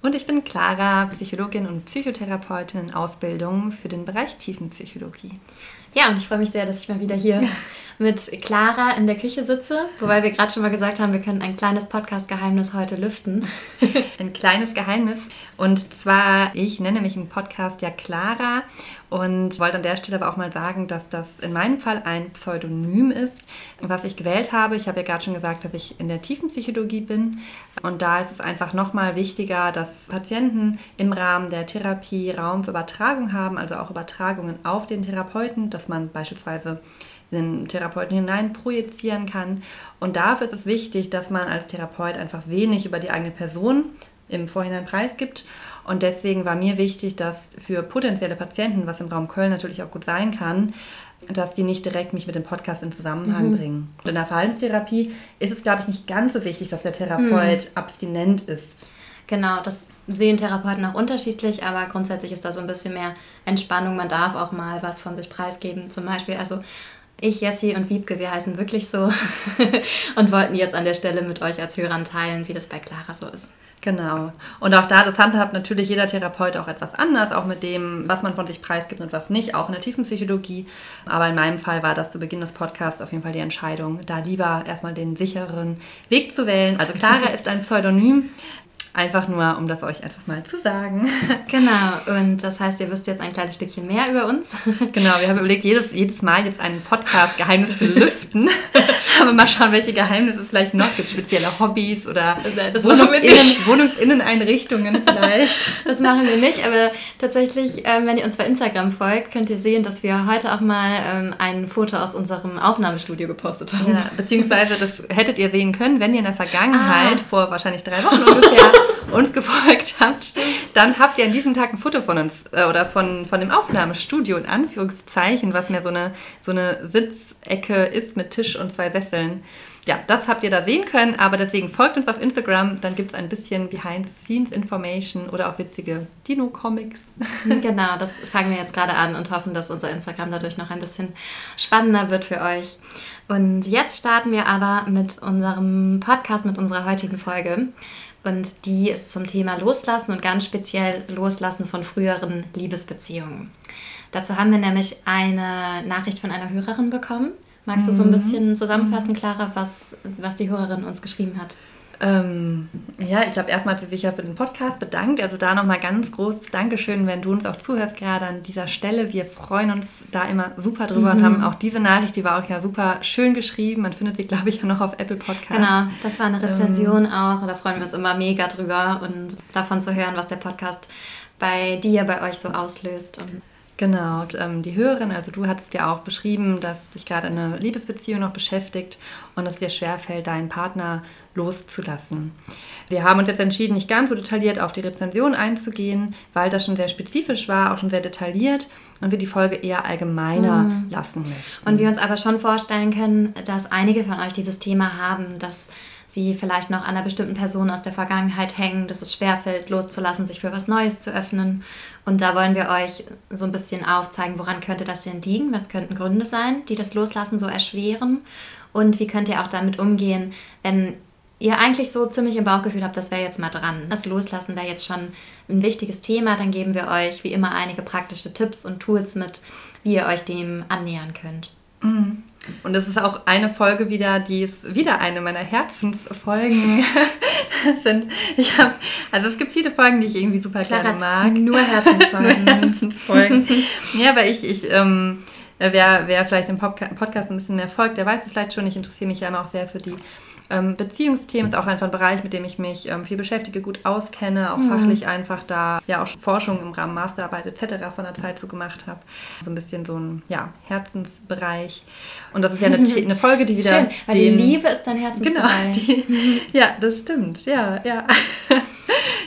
Und ich bin Clara, Psychologin und Psychotherapeutin in Ausbildung für den Bereich Tiefenpsychologie. Ja, und ich freue mich sehr, dass ich mal wieder hier mit Clara in der Küche sitze, wobei wir gerade schon mal gesagt haben, wir können ein kleines Podcast-Geheimnis heute lüften. ein kleines Geheimnis. Und zwar, ich nenne mich im Podcast ja Clara und wollte an der Stelle aber auch mal sagen, dass das in meinem Fall ein Pseudonym ist, was ich gewählt habe. Ich habe ja gerade schon gesagt, dass ich in der Tiefenpsychologie bin. Und da ist es einfach nochmal wichtiger, dass Patienten im Rahmen der Therapie Raum für Übertragung haben, also auch Übertragungen auf den Therapeuten, dass man beispielsweise den Therapeuten hinein projizieren kann. Und dafür ist es wichtig, dass man als Therapeut einfach wenig über die eigene Person im Vorhinein preisgibt. Und deswegen war mir wichtig, dass für potenzielle Patienten, was im Raum Köln natürlich auch gut sein kann, dass die nicht direkt mich mit dem Podcast in Zusammenhang mhm. bringen. Und in der Verhaltenstherapie ist es, glaube ich, nicht ganz so wichtig, dass der Therapeut mhm. abstinent ist. Genau, das sehen Therapeuten auch unterschiedlich, aber grundsätzlich ist da so ein bisschen mehr Entspannung. Man darf auch mal was von sich preisgeben. Zum Beispiel, also ich, Jessie und Wiebke, wir heißen wirklich so und wollten jetzt an der Stelle mit euch als Hörern teilen, wie das bei Clara so ist. Genau. Und auch da, das handhabt natürlich jeder Therapeut auch etwas anders, auch mit dem, was man von sich preisgibt und was nicht, auch in der Tiefenpsychologie. Aber in meinem Fall war das zu Beginn des Podcasts auf jeden Fall die Entscheidung, da lieber erstmal den sicheren Weg zu wählen. Also Clara ist ein Pseudonym, Einfach nur, um das euch einfach mal zu sagen. Genau, und das heißt, ihr wisst jetzt ein kleines Stückchen mehr über uns. Genau, wir haben überlegt, jedes, jedes Mal jetzt einen Podcast-Geheimnis zu lüften. Aber mal schauen, welche Geheimnisse es vielleicht noch gibt. Spezielle Hobbys oder das Wohnungsinnen, Wohnungsinneneinrichtungen vielleicht. Das machen wir nicht, aber tatsächlich, ähm, wenn ihr uns bei Instagram folgt, könnt ihr sehen, dass wir heute auch mal ähm, ein Foto aus unserem Aufnahmestudio gepostet haben. Ja, beziehungsweise das hättet ihr sehen können, wenn ihr in der Vergangenheit, ah. vor wahrscheinlich drei Wochen ungefähr, uns gefolgt habt, dann habt ihr an diesem Tag ein Foto von uns äh, oder von, von dem Aufnahmestudio in Anführungszeichen, was mehr so eine, so eine Sitzecke ist mit Tisch und zwei Sesseln. Ja, das habt ihr da sehen können, aber deswegen folgt uns auf Instagram, dann gibt es ein bisschen Behind-the-Scenes-Information oder auch witzige Dino-Comics. Genau, das fangen wir jetzt gerade an und hoffen, dass unser Instagram dadurch noch ein bisschen spannender wird für euch. Und jetzt starten wir aber mit unserem Podcast, mit unserer heutigen Folge. Und die ist zum Thema Loslassen und ganz speziell Loslassen von früheren Liebesbeziehungen. Dazu haben wir nämlich eine Nachricht von einer Hörerin bekommen. Magst du so ein mhm. bisschen zusammenfassen, Clara, was, was die Hörerin uns geschrieben hat? Ähm, ja, ich habe erstmal sich ja für den Podcast bedankt. Also da nochmal ganz groß Dankeschön, wenn du uns auch zuhörst, gerade an dieser Stelle. Wir freuen uns da immer super drüber mhm. und haben auch diese Nachricht, die war auch ja super schön geschrieben. Man findet sie, glaube ich, ja noch auf Apple Podcast. Genau, das war eine Rezension ähm, auch. Da freuen wir uns immer mega drüber und davon zu hören, was der Podcast bei dir, bei euch so auslöst. Und Genau, und, ähm, die Hörerin, also du hattest ja auch beschrieben, dass dich gerade eine Liebesbeziehung noch beschäftigt und es dir schwerfällt, deinen Partner loszulassen. Wir haben uns jetzt entschieden, nicht ganz so detailliert auf die Rezension einzugehen, weil das schon sehr spezifisch war, auch schon sehr detailliert und wir die Folge eher allgemeiner mhm. lassen möchten. Und wir uns aber schon vorstellen können, dass einige von euch dieses Thema haben, dass sie vielleicht noch an einer bestimmten Person aus der Vergangenheit hängen, dass es schwerfällt, loszulassen, sich für was Neues zu öffnen. Und da wollen wir euch so ein bisschen aufzeigen, woran könnte das denn liegen? Was könnten Gründe sein, die das Loslassen so erschweren? Und wie könnt ihr auch damit umgehen, wenn ihr eigentlich so ziemlich im Bauchgefühl habt, das wäre jetzt mal dran. Das Loslassen wäre jetzt schon ein wichtiges Thema. Dann geben wir euch wie immer einige praktische Tipps und Tools mit, wie ihr euch dem annähern könnt. Mhm. Und es ist auch eine Folge wieder, die ist wieder eine meiner Herzensfolgen sind. Ich habe, also es gibt viele Folgen, die ich irgendwie super Klar, gerne mag. Nur Herzensfolgen. nur Herzensfolgen. ja, aber ich, ich ähm, wer, wer vielleicht im Podcast ein bisschen mehr folgt, der weiß es vielleicht schon. Ich interessiere mich ja immer auch sehr für die ähm, Beziehungsthemen ist auch einfach ein Bereich, mit dem ich mich ähm, viel beschäftige, gut auskenne, auch mhm. fachlich einfach da ja auch Forschung im Rahmen Masterarbeit etc. von der Zeit so gemacht habe. So ein bisschen so ein ja, Herzensbereich. Und das ist ja eine, eine Folge, die wieder. Schön, weil den, die Liebe ist dein Herzensbereich. Genau, die, ja, das stimmt. Ja, ja.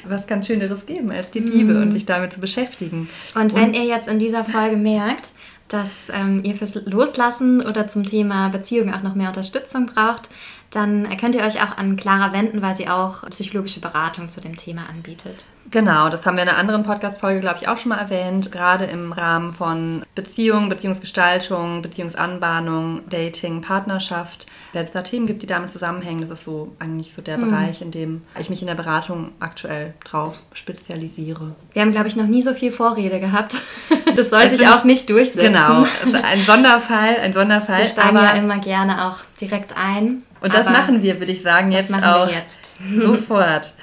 was kann Schöneres geben als die Liebe mm. und sich damit zu beschäftigen. Und wenn und, ihr jetzt in dieser Folge merkt, dass ähm, ihr fürs Loslassen oder zum Thema Beziehung auch noch mehr Unterstützung braucht, dann könnt ihr euch auch an Clara wenden, weil sie auch psychologische Beratung zu dem Thema anbietet. Genau, das haben wir in einer anderen Podcast-Folge, glaube ich, auch schon mal erwähnt. Gerade im Rahmen von Beziehung, Beziehungsgestaltung, Beziehungsanbahnung, Dating, Partnerschaft. Wenn es da Themen gibt, die damit zusammenhängen, das ist so eigentlich so der mhm. Bereich, in dem ich mich in der Beratung aktuell drauf spezialisiere. Wir haben, glaube ich, noch nie so viel Vorrede gehabt. Das sollte ich auch nicht durchsetzen. Genau, ein Sonderfall, ein Sonderfall. Wir steigen ja immer gerne auch direkt ein. Und das machen wir, würde ich sagen, jetzt auch jetzt. sofort.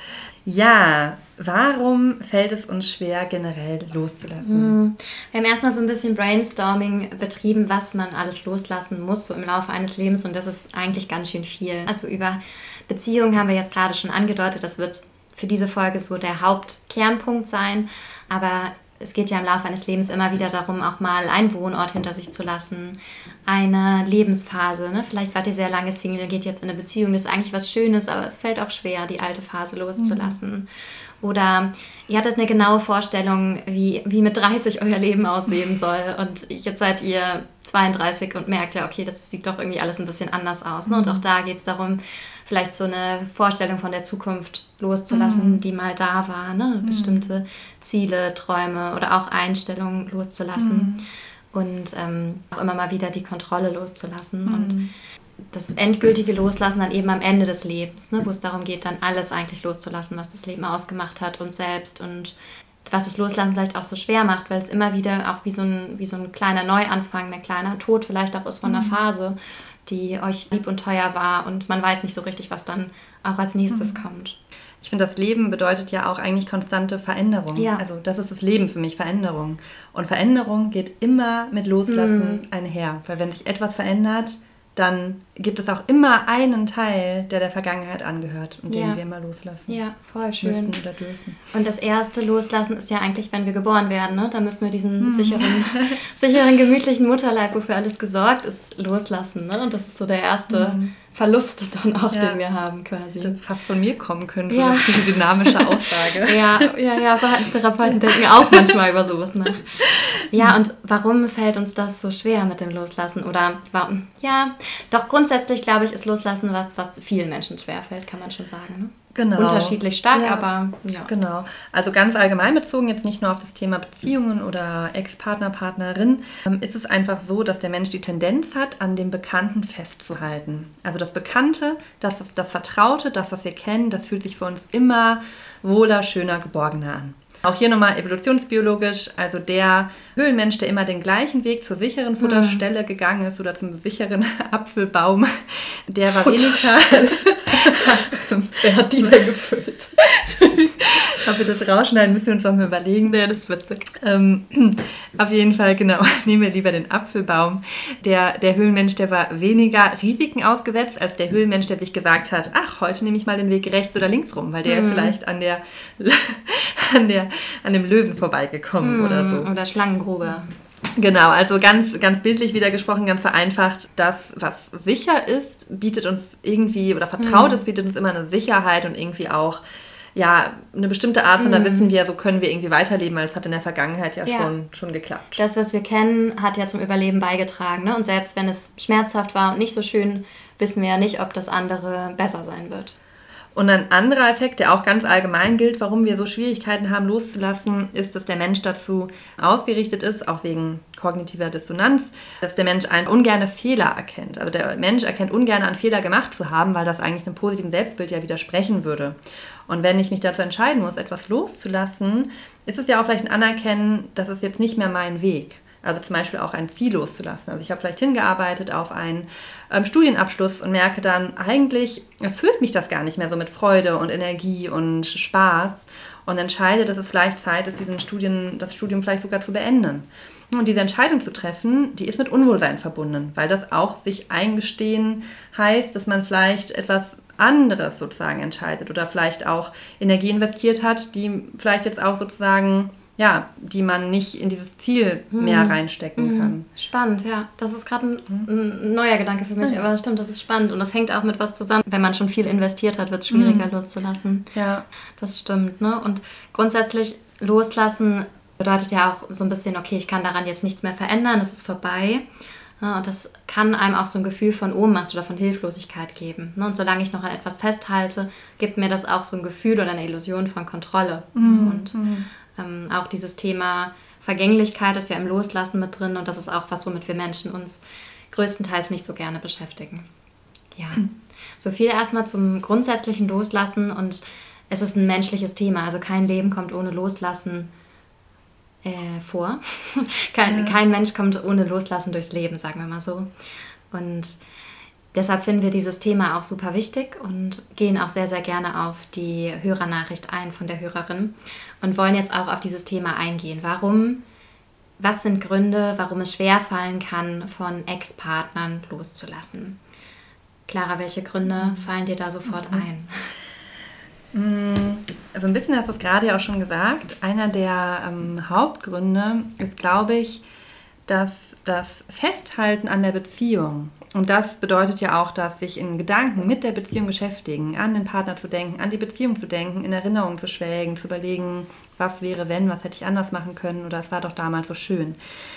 Ja, Warum fällt es uns schwer, generell loszulassen? Hm. Wir haben erstmal so ein bisschen Brainstorming betrieben, was man alles loslassen muss, so im Laufe eines Lebens. Und das ist eigentlich ganz schön viel. Also über Beziehungen haben wir jetzt gerade schon angedeutet. Das wird für diese Folge so der Hauptkernpunkt sein. Aber es geht ja im Laufe eines Lebens immer wieder darum, auch mal einen Wohnort hinter sich zu lassen, eine Lebensphase. Ne? Vielleicht wart ihr sehr lange Single, geht jetzt in eine Beziehung, das ist eigentlich was Schönes, aber es fällt auch schwer, die alte Phase loszulassen. Mhm. Oder ihr hattet eine genaue Vorstellung, wie, wie mit 30 euer Leben aussehen soll. Und jetzt seid ihr 32 und merkt ja, okay, das sieht doch irgendwie alles ein bisschen anders aus. Ne? Und mhm. auch da geht es darum, vielleicht so eine Vorstellung von der Zukunft loszulassen, mhm. die mal da war. Ne? Mhm. Bestimmte Ziele, Träume oder auch Einstellungen loszulassen. Und ähm, auch immer mal wieder die Kontrolle loszulassen. Und mhm das endgültige Loslassen dann eben am Ende des Lebens, ne, wo es darum geht, dann alles eigentlich loszulassen, was das Leben ausgemacht hat, uns selbst und was das Loslassen vielleicht auch so schwer macht, weil es immer wieder auch wie so ein, wie so ein kleiner Neuanfang, ein kleiner Tod vielleicht auch ist von einer mhm. Phase, die euch lieb und teuer war und man weiß nicht so richtig, was dann auch als nächstes mhm. kommt. Ich finde, das Leben bedeutet ja auch eigentlich konstante Veränderung. Ja. Also das ist das Leben für mich, Veränderung. Und Veränderung geht immer mit Loslassen mhm. einher. Weil wenn sich etwas verändert, dann gibt es auch immer einen Teil, der der Vergangenheit angehört und ja. den wir immer loslassen. Ja, voll schön. Müssen oder dürfen. Und das erste Loslassen ist ja eigentlich, wenn wir geboren werden. Ne? Dann müssen wir diesen hm. sicheren, sicheren, gemütlichen Mutterleib, wofür alles gesorgt ist, loslassen. Ne? Und das ist so der erste hm. Verlust dann auch, ja. den wir haben quasi. Das fast von mir kommen können, so ja. eine dynamische Aussage. ja, ja, ja, Verhaltenstherapeuten denken auch manchmal über sowas nach. Ja, und warum fällt uns das so schwer mit dem Loslassen? Oder warum? Ja, doch grundsätzlich glaube ich, ist Loslassen was, was vielen Menschen schwerfällt, kann man schon sagen. Ne? Genau. Unterschiedlich stark, ja. aber ja. Genau. Also ganz allgemein bezogen, jetzt nicht nur auf das Thema Beziehungen oder Ex-Partner, Partnerin, ähm, ist es einfach so, dass der Mensch die Tendenz hat, an dem Bekannten festzuhalten. Also das Bekannte, das, das Vertraute, das, was wir kennen, das fühlt sich für uns immer wohler, schöner, geborgener an. Auch hier nochmal evolutionsbiologisch, also der Höhlenmensch, der immer den gleichen Weg zur sicheren Futterstelle gegangen ist oder zum sicheren Apfelbaum, der war weniger. Wer hat die denn gefüllt? Ob wir das rausschneiden, müssen wir uns auch mal überlegen. Ja, das ist witzig. Ähm, auf jeden Fall, genau, nehmen wir lieber den Apfelbaum. Der, der Höhlenmensch, der war weniger Risiken ausgesetzt, als der Höhlenmensch, der sich gesagt hat, ach, heute nehme ich mal den Weg rechts oder links rum, weil der mhm. vielleicht an der, an der an dem Löwen vorbeigekommen mhm. oder so. Oder Schlangengrube. Genau, also ganz, ganz bildlich wieder gesprochen, ganz vereinfacht, das, was sicher ist, bietet uns irgendwie, oder vertraut ist, mhm. bietet uns immer eine Sicherheit und irgendwie auch ja, eine bestimmte Art von, da mhm. wissen wir, so können wir irgendwie weiterleben, weil es hat in der Vergangenheit ja, ja, Schon, schon geklappt. Das, was wir kennen, hat ja zum Überleben beigetragen. Ne? Und selbst wenn es schmerzhaft war und nicht so schön, wissen wir ja nicht, ob das andere besser sein wird. Und ein anderer Effekt, der auch ganz allgemein gilt, warum wir so Schwierigkeiten haben loszulassen, ist, dass der Mensch dazu ausgerichtet ist, auch wegen kognitiver Dissonanz, dass der Mensch einen ungerne Fehler erkennt. Also der Mensch erkennt ungern einen Fehler gemacht zu haben, weil das eigentlich einem positiven Selbstbild ja widersprechen würde. Und wenn ich mich dazu entscheiden muss, etwas loszulassen, ist es ja auch vielleicht ein Anerkennen, das ist jetzt nicht mehr mein Weg. Also zum Beispiel auch ein Ziel loszulassen. Also ich habe vielleicht hingearbeitet auf einen ähm, Studienabschluss und merke dann, eigentlich erfüllt mich das gar nicht mehr so mit Freude und Energie und Spaß und entscheide, dass es vielleicht Zeit ist, diesen Studien, das Studium vielleicht sogar zu beenden. Und diese Entscheidung zu treffen, die ist mit Unwohlsein verbunden, weil das auch sich eingestehen heißt, dass man vielleicht etwas anderes sozusagen entscheidet oder vielleicht auch Energie investiert hat, die vielleicht jetzt auch sozusagen ja, die man nicht in dieses Ziel mehr Mhm. reinstecken Mhm. kann. Spannend, ja. Das ist gerade ein, ein neuer Gedanke für mich, aber stimmt, das ist spannend und das hängt auch mit was zusammen. Wenn man schon viel investiert hat, wird es schwieriger Mhm. loszulassen. Ja. Das stimmt, ne? Und grundsätzlich loslassen bedeutet ja auch so ein bisschen, okay, ich kann daran jetzt nichts mehr verändern, es ist vorbei. Ne? Und das kann einem auch so ein Gefühl von Ohnmacht oder von Hilflosigkeit geben. Ne? Und solange ich noch an etwas festhalte, gibt mir das auch so ein Gefühl oder eine Illusion von Kontrolle. Mhm. Und ähm, auch dieses Thema Vergänglichkeit ist ja im Loslassen mit drin und das ist auch was, womit wir Menschen uns größtenteils nicht so gerne beschäftigen. Ja, so viel erstmal zum grundsätzlichen Loslassen und es ist ein menschliches Thema, also kein Leben kommt ohne Loslassen äh, vor. kein, kein Mensch kommt ohne Loslassen durchs Leben, sagen wir mal so. Und deshalb finden wir dieses Thema auch super wichtig und gehen auch sehr, sehr gerne auf die Hörernachricht ein von der Hörerin und wollen jetzt auch auf dieses Thema eingehen. Warum, was sind Gründe, warum es schwerfallen kann, von Ex-Partnern loszulassen? Clara, welche Gründe fallen dir da sofort ein? Also ein bisschen hast du es gerade ja auch schon gesagt. Einer der ähm, Hauptgründe ist, glaube ich, dass das Festhalten an der Beziehung, und das bedeutet ja auch, dass sich in Gedanken mit der Beziehung beschäftigen, an den Partner zu denken, an die Beziehung zu denken, in Erinnerungen zu schwelgen, zu überlegen, was wäre wenn, was hätte ich anders machen können oder es war doch damals so schön.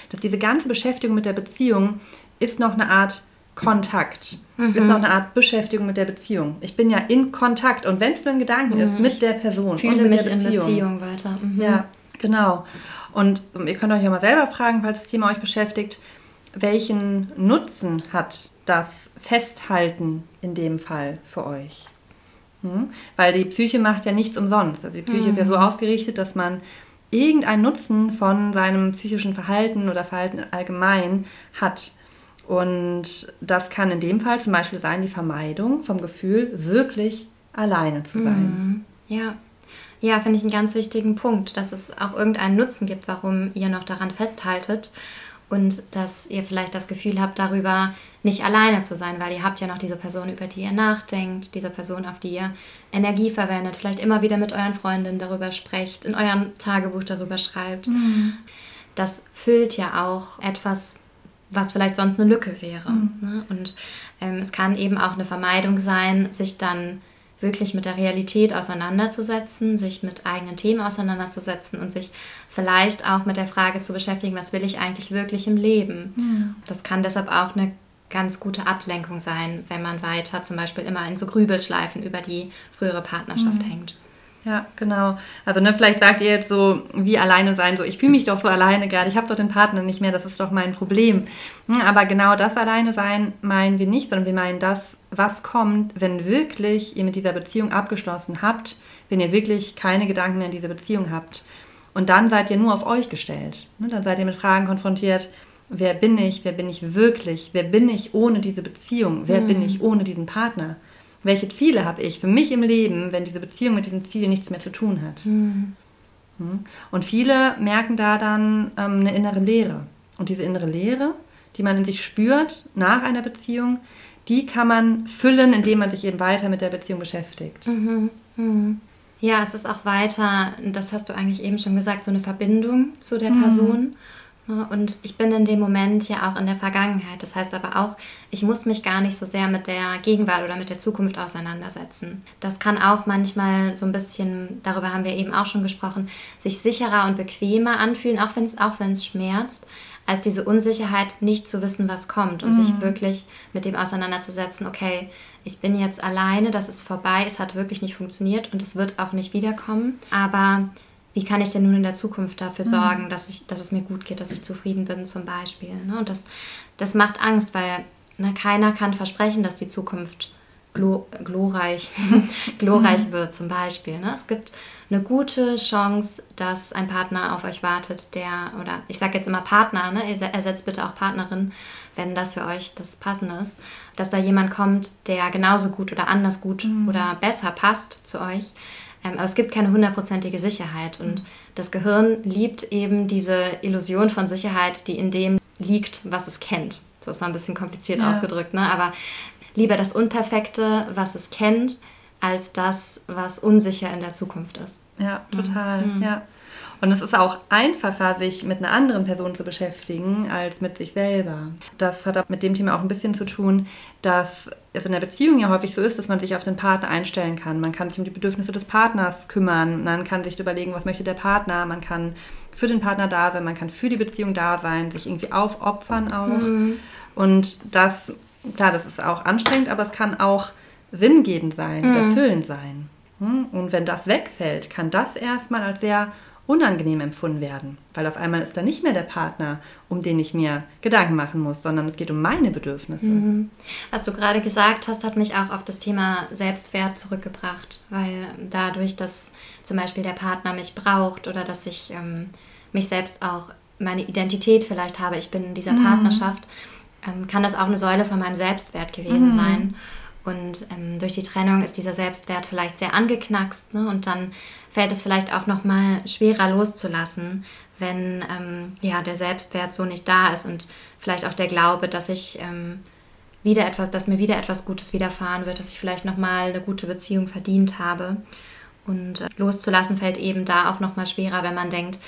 Dass diese ganze Beschäftigung mit der Beziehung ist noch eine Art Kontakt, ist noch eine Art Beschäftigung mit der Beziehung. Ich bin ja in Kontakt und wenn es nur ein Gedanken ist, mit der Person Fühle und mit mich der in Beziehung. Beziehung weiter. Mhm. Ja, genau. Und ähm, ihr könnt euch ja mal selber fragen, falls das Thema euch beschäftigt, welchen Nutzen hat das Festhalten in dem Fall für euch? Hm? Weil die Psyche macht ja nichts umsonst. Also die Psyche ist ja so ausgerichtet, dass man irgendeinen Nutzen von seinem psychischen Verhalten oder Verhalten allgemein hat. Und das kann in dem Fall zum Beispiel sein, die Vermeidung vom Gefühl, wirklich alleine zu sein. Ja, ja finde ich einen ganz wichtigen Punkt, dass es auch irgendeinen Nutzen gibt, warum ihr noch daran festhaltet und dass ihr vielleicht das Gefühl habt, darüber nicht alleine zu sein, weil ihr habt ja noch diese Person, über die ihr nachdenkt, diese Person, auf die ihr Energie verwendet, vielleicht immer wieder mit euren Freundinnen darüber sprecht, in eurem Tagebuch darüber schreibt. Das füllt ja auch etwas, was vielleicht sonst eine Lücke wäre. Ne? Und ähm, es kann eben auch eine Vermeidung sein, sich dann wirklich mit der Realität auseinanderzusetzen, sich mit eigenen Themen auseinanderzusetzen und sich vielleicht auch mit der Frage zu beschäftigen, was will ich eigentlich wirklich im Leben. Das kann deshalb auch eine ganz gute Ablenkung sein, wenn man weiter zum Beispiel immer in so Grübelschleifen über die frühere Partnerschaft hängt. Ja, genau. Also ne, vielleicht sagt ihr jetzt so, wie alleine sein, so ich fühle mich doch so alleine gerade, ich habe doch den Partner nicht mehr, das ist doch mein Problem. Hm, Aber genau das alleine sein meinen wir nicht, sondern wir meinen das, was kommt, wenn wirklich ihr mit dieser Beziehung abgeschlossen habt, wenn ihr wirklich keine Gedanken mehr an diese Beziehung habt. Und dann seid ihr nur auf euch gestellt. Ne, Dann seid ihr mit Fragen konfrontiert, wer bin ich, wer bin ich wirklich, wer bin ich ohne diese Beziehung, wer bin ich ohne diesen Partner. Welche Ziele habe ich für mich im Leben, wenn diese Beziehung mit diesen Zielen nichts mehr zu tun hat? Mhm. Und viele merken da dann ähm, eine innere Leere. Und diese innere Leere, die man in sich spürt nach einer Beziehung, die kann man füllen, indem man sich eben weiter mit der Beziehung beschäftigt. Ja, es ist auch weiter, das hast du eigentlich eben schon gesagt, so eine Verbindung zu der Person. Ne, Und ich bin in dem Moment ja auch in der Vergangenheit. Das heißt aber auch, ich muss mich gar nicht so sehr mit der Gegenwart oder mit der Zukunft auseinandersetzen. Das kann auch manchmal so ein bisschen, darüber haben wir eben auch schon gesprochen, sich sicherer und bequemer anfühlen, auch wenn es auch wenn es schmerzt, als diese Unsicherheit, nicht zu wissen, was kommt und sich wirklich mit dem auseinanderzusetzen, okay, ich bin jetzt alleine, das ist vorbei, es hat wirklich nicht funktioniert und es wird auch nicht wiederkommen, aber wie kann ich denn nun in der Zukunft dafür sorgen, dass, ich, dass es mir gut geht, dass ich zufrieden bin zum Beispiel. Ne? Und das, das macht Angst, weil ne, keiner kann versprechen, dass die Zukunft glo glorreich, glorreich wird zum Beispiel. Ne? Es gibt eine gute Chance, dass ein Partner auf euch wartet, der, oder ich sage jetzt immer Partner, ne? Erse- ersetzt bitte auch Partnerin, wenn das für euch das Passende ist, dass da jemand kommt, der genauso gut oder anders gut oder besser passt zu euch. Ähm, aber es gibt keine hundertprozentige Sicherheit und das Gehirn liebt eben diese Illusion von Sicherheit, die in dem liegt, was es kennt. Das war ein bisschen kompliziert Ja. ausgedrückt, ne? aber lieber das Unperfekte, was es kennt, als das, was unsicher in der Zukunft ist. Ja, total. Mhm. Ja. Und es ist auch einfacher, sich mit einer anderen Person zu beschäftigen, als mit sich selber. Das hat mit dem Thema auch ein bisschen zu tun, dass es in der Beziehung ja häufig so ist, dass man sich auf den Partner einstellen kann. Man kann sich um die Bedürfnisse des Partners kümmern. Man kann sich überlegen, was möchte der Partner. Man kann für den Partner da sein. Man kann für die Beziehung da sein, sich irgendwie aufopfern auch. Mhm. Und das, klar, das ist auch anstrengend, aber es kann auch sinngebend sein, mhm. erfüllend sein. Hm? Und wenn das wegfällt, kann das erstmal als sehr unangenehm empfunden werden, weil auf einmal ist da nicht mehr der Partner, um den ich mir Gedanken machen muss, sondern es geht um meine Bedürfnisse. Mhm. Was du gerade gesagt hast, hat mich auch auf das Thema Selbstwert zurückgebracht, weil dadurch, dass zum Beispiel der Partner mich braucht oder dass ich ähm, mich selbst auch meine Identität vielleicht habe, ich bin in dieser mhm. Partnerschaft, ähm, kann das auch eine Säule von meinem Selbstwert gewesen mhm. sein. Und ähm, durch die Trennung ist dieser Selbstwert vielleicht sehr angeknackst ne? und dann fällt es vielleicht auch noch mal schwerer loszulassen, wenn ähm, ja, der Selbstwert so nicht da ist und vielleicht auch der Glaube, dass ich ähm, wieder etwas, dass mir wieder etwas Gutes widerfahren wird, dass ich vielleicht noch mal eine gute Beziehung verdient habe. Und äh, loszulassen fällt eben da auch noch mal schwerer, wenn man denkt,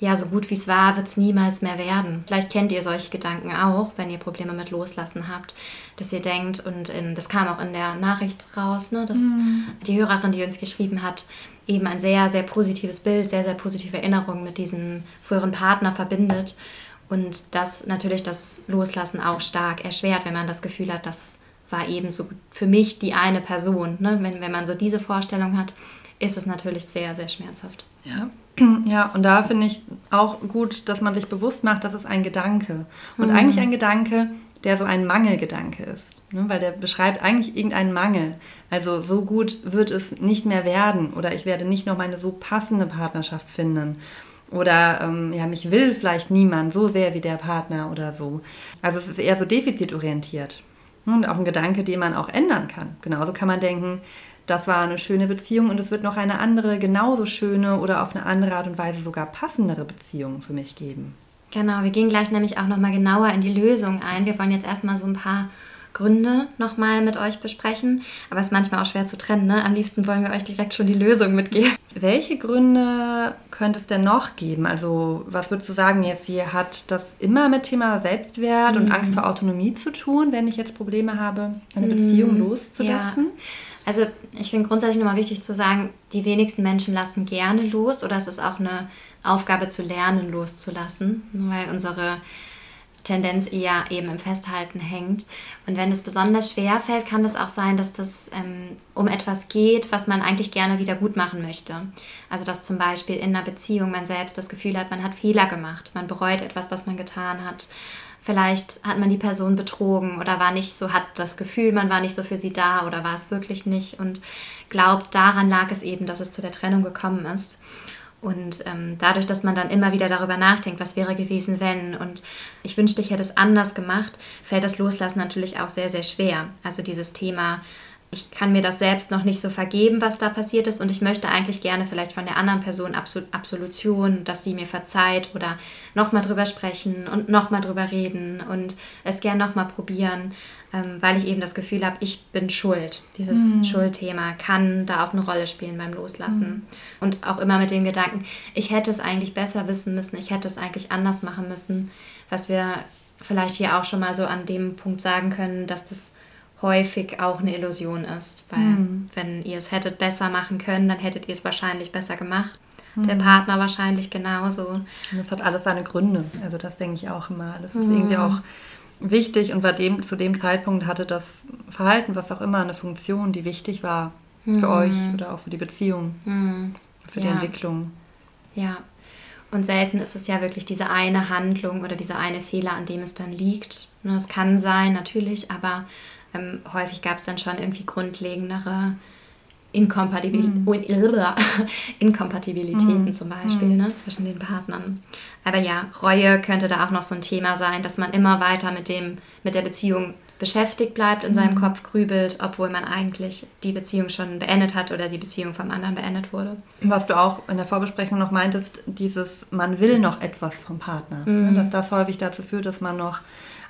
ja, so gut wie es war, wird es niemals mehr werden. Vielleicht kennt ihr solche Gedanken auch, wenn ihr Probleme mit Loslassen habt, dass ihr denkt, und in, das kam auch in der Nachricht raus, ne, dass mhm. die Hörerin, die uns geschrieben hat, eben ein sehr, sehr positives Bild, sehr, sehr positive Erinnerungen mit diesem früheren Partner verbindet. Und das natürlich das Loslassen auch stark erschwert, wenn man das Gefühl hat, das war eben so für mich die eine Person. Ne? Wenn, wenn man so diese Vorstellung hat, ist es natürlich sehr, sehr schmerzhaft. Ja, ja, und da finde ich auch gut, dass man sich bewusst macht, das ist ein Gedanke. Und mhm. eigentlich ein Gedanke, der so ein Mangelgedanke ist. Ne? Weil der beschreibt eigentlich irgendeinen Mangel. Also so gut wird es nicht mehr werden oder ich werde nicht noch meine so passende Partnerschaft finden. Oder ähm, ja, mich will vielleicht niemand so sehr wie der Partner oder so. Also es ist eher so defizitorientiert. Und auch ein Gedanke, den man auch ändern kann. Genauso kann man denken, das war eine schöne Beziehung und es wird noch eine andere, genauso schöne oder auf eine andere Art und Weise sogar passendere Beziehung für mich geben. Genau, wir gehen gleich nämlich auch nochmal genauer in die Lösung ein. Wir wollen jetzt erstmal so ein paar Gründe nochmal mit euch besprechen. Aber es ist manchmal auch schwer zu trennen. Ne? Am liebsten wollen wir euch direkt schon die Lösung mitgeben. Welche Gründe könnte es denn noch geben? Also, was würdest du sagen jetzt hier? Hat das immer mit Thema Selbstwert mhm. und Angst vor Autonomie zu tun, wenn ich jetzt Probleme habe, eine Beziehung mhm. loszulassen? Ja. Also ich finde grundsätzlich nochmal wichtig zu sagen, die wenigsten Menschen lassen gerne los oder es ist auch eine Aufgabe zu lernen, loszulassen, weil unsere Tendenz eher eben im Festhalten hängt. Und wenn es besonders schwer fällt, kann es auch sein, dass das ähm, um etwas geht, was man eigentlich gerne wieder gut machen möchte. Also dass zum Beispiel in einer Beziehung man selbst das Gefühl hat, man hat Fehler gemacht, man bereut etwas, was man getan hat. Vielleicht hat man die Person betrogen oder war nicht so, hat das Gefühl, man war nicht so für sie da oder war es wirklich nicht und glaubt, daran lag es eben, dass es zu der Trennung gekommen ist. Und ähm, dadurch, dass man dann immer wieder darüber nachdenkt, was wäre gewesen, wenn, und ich wünschte, ich hätte es anders gemacht, fällt das Loslassen natürlich auch sehr, sehr schwer. Also dieses Thema, ich kann mir das selbst noch nicht so vergeben, was da passiert ist, und ich möchte eigentlich gerne vielleicht von der anderen Person Absol Absolution, dass sie mir verzeiht oder nochmal drüber sprechen und nochmal drüber reden und es gerne nochmal probieren ähm, weil ich eben das Gefühl habe, ich bin schuld. Dieses mhm. Schuldthema kann da auch eine Rolle spielen beim Loslassen. Mhm. Und auch immer mit dem Gedanken, ich hätte es eigentlich besser wissen müssen, ich hätte es eigentlich anders machen müssen, was wir vielleicht hier auch schon mal so an dem Punkt sagen können, dass das häufig auch eine Illusion ist. Weil mhm. wenn ihr es hättet besser machen können, dann hättet ihr es wahrscheinlich besser gemacht. Der mhm. Partner wahrscheinlich genauso. Und das hat alles seine Gründe. Also das denke ich auch immer. Das ist irgendwie mhm. auch wichtig und war dem, zu dem Zeitpunkt hatte das Verhalten, was auch immer, eine Funktion, die wichtig war für mhm. euch oder auch für die Beziehung, mhm. für ja. die Entwicklung. Ja. Und selten ist es ja wirklich diese eine Handlung oder dieser eine Fehler, an dem es dann liegt. Ne, es kann sein, natürlich, aber ähm, häufig gab es dann schon irgendwie grundlegendere Inkompatibil mhm. Inkompatibilitäten mhm. zum Beispiel mhm. ne, zwischen den Partnern. Aber ja, Reue könnte da auch noch so ein Thema sein, dass man immer weiter mit, dem, mit der Beziehung beschäftigt bleibt, in seinem mhm. Kopf grübelt, obwohl man eigentlich die Beziehung schon beendet hat oder die Beziehung vom anderen beendet wurde. Was du auch in der Vorbesprechung noch meintest, dieses man will noch etwas vom Partner. Ne, mhm. Dass das häufig dazu führt, dass man noch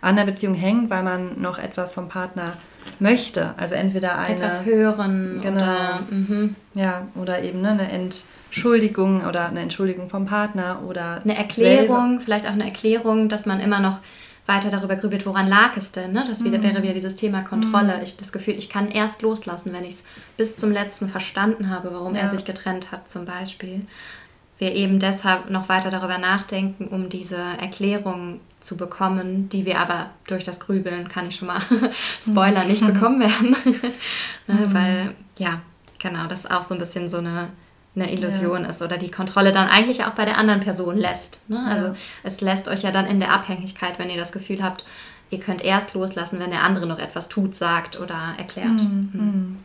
an der Beziehung hängt, weil man noch etwas vom Partner möchte. Also entweder eine etwas hören genau, oder mhm. ja oder eben ne, eine Entschuldigung oder eine Entschuldigung vom Partner oder eine Erklärung, selber. vielleicht auch eine Erklärung, dass man immer noch weiter darüber grübelt, woran lag es denn? Ne? Das wieder, mhm. wäre wieder dieses Thema Kontrolle. Mhm. Ich das Gefühl, ich kann erst loslassen, wenn ich es bis zum letzten verstanden habe, warum ja. er sich getrennt hat, zum Beispiel. Wir eben deshalb noch weiter darüber nachdenken, um diese Erklärung zu bekommen, die wir aber durch das Grübeln, kann ich schon mal Spoiler, nicht mhm. bekommen werden. ne? Mhm. Weil, ja, genau, das auch so ein bisschen so eine eine Illusion ja. ist oder die Kontrolle dann eigentlich auch bei der anderen Person lässt. Ne? Also ja. es lässt euch ja dann in der Abhängigkeit, wenn ihr das Gefühl habt, ihr könnt erst loslassen, wenn der andere noch etwas tut, sagt oder erklärt. Mhm. Mhm.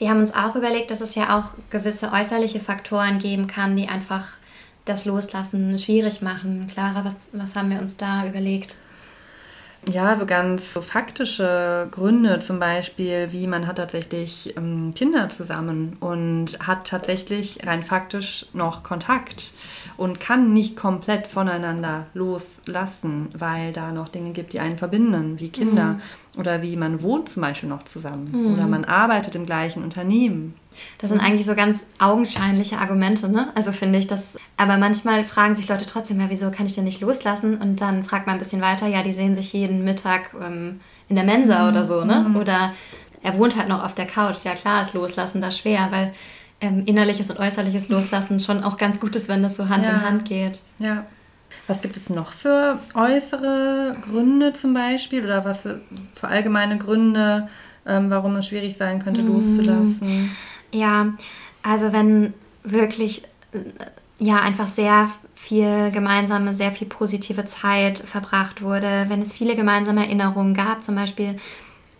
Wir haben uns auch überlegt, dass es ja auch gewisse äußerliche Faktoren geben kann, die einfach das Loslassen schwierig machen. Clara, was, was haben wir uns da überlegt? Ja, so ganz so faktische Gründe, zum Beispiel, wie man hat tatsächlich ähm, Kinder zusammen und hat tatsächlich rein faktisch noch Kontakt und kann nicht komplett voneinander loslassen, weil da noch Dinge gibt, die einen verbinden, wie Kinder mhm. oder wie man wohnt zum Beispiel noch zusammen mhm. oder man arbeitet im gleichen Unternehmen. Das sind eigentlich so ganz augenscheinliche Argumente, ne? Also finde ich das. Aber manchmal fragen sich Leute trotzdem, ja, wieso kann ich denn nicht loslassen? Und dann fragt man ein bisschen weiter, ja, die sehen sich jeden Mittag ähm, in der Mensa mhm. oder so, ne? Mhm. Oder er wohnt halt noch auf der Couch. Ja, klar ist Loslassen da schwer, weil ähm, innerliches und äußerliches Loslassen schon auch ganz gut ist, wenn das so Hand ja. in Hand geht. Ja. Was gibt es noch für äußere Gründe zum Beispiel oder was für, für allgemeine Gründe, ähm, warum es schwierig sein könnte, mhm. loszulassen? Ja, also wenn wirklich äh, ja einfach sehr viel gemeinsame, sehr viel positive Zeit verbracht wurde, wenn es viele gemeinsame Erinnerungen gab, zum Beispiel,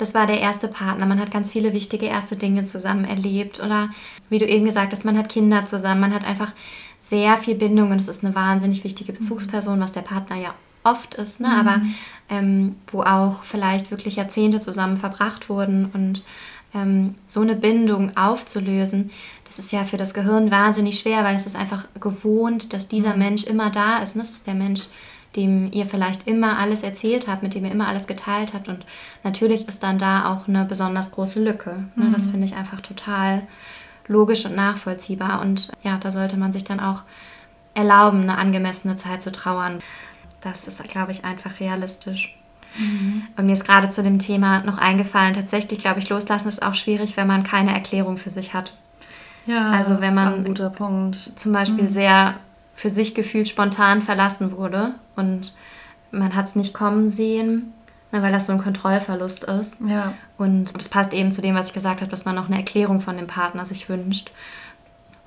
das war der erste Partner, man hat ganz viele wichtige erste Dinge zusammen erlebt oder wie du eben gesagt hast, man hat Kinder zusammen, man hat einfach sehr viel Bindung und es ist eine wahnsinnig wichtige Bezugsperson, was der Partner ja oft ist, ne? Mhm. aber ähm, wo auch vielleicht wirklich Jahrzehnte zusammen verbracht wurden und ähm, so eine Bindung aufzulösen, das ist ja für das Gehirn wahnsinnig schwer, weil es ist einfach gewohnt, dass dieser mhm. Mensch immer da ist. Und das ist der Mensch, dem ihr vielleicht immer alles erzählt habt, mit dem ihr immer alles geteilt habt. Und natürlich ist dann da auch eine besonders große Lücke. Mhm. Das finde ich einfach total logisch und nachvollziehbar. Und ja, da sollte man sich dann auch erlauben, eine angemessene Zeit zu trauern. Das ist, glaube ich, einfach realistisch. Mhm. Und mir ist gerade zu dem Thema noch eingefallen, tatsächlich glaube ich, loslassen ist auch schwierig, wenn man keine Erklärung für sich hat. Ja, also wenn man guter Punkt. zum Beispiel mhm. sehr für sich gefühlt spontan verlassen wurde und man hat es nicht kommen sehen, ne, weil das so ein Kontrollverlust ist. Ja. Und das passt eben zu dem, was ich gesagt habe, dass man noch eine Erklärung von dem Partner sich wünscht.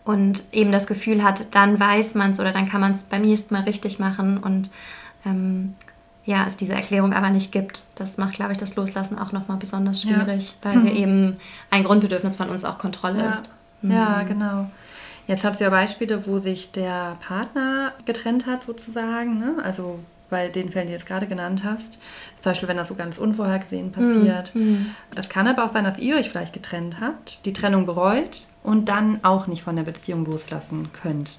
Und eben das Gefühl hat, dann weiß man es oder dann kann man es beim nächsten Mal richtig machen und ähm, ja, es diese Erklärung aber nicht gibt. Das macht, glaube ich, das Loslassen auch nochmal besonders schwierig, ja. weil mhm. wir eben ein Grundbedürfnis von uns auch Kontrolle ja. ist. Mhm. Ja, genau. Jetzt hast du ja Beispiele, wo sich der Partner getrennt hat, sozusagen. Ne? Also bei den Fällen, die du jetzt gerade genannt hast. Zum Beispiel, wenn das so ganz unvorhergesehen passiert. Mhm. Es kann aber auch sein, dass ihr euch vielleicht getrennt habt, die Trennung bereut und dann auch nicht von der Beziehung loslassen könnt.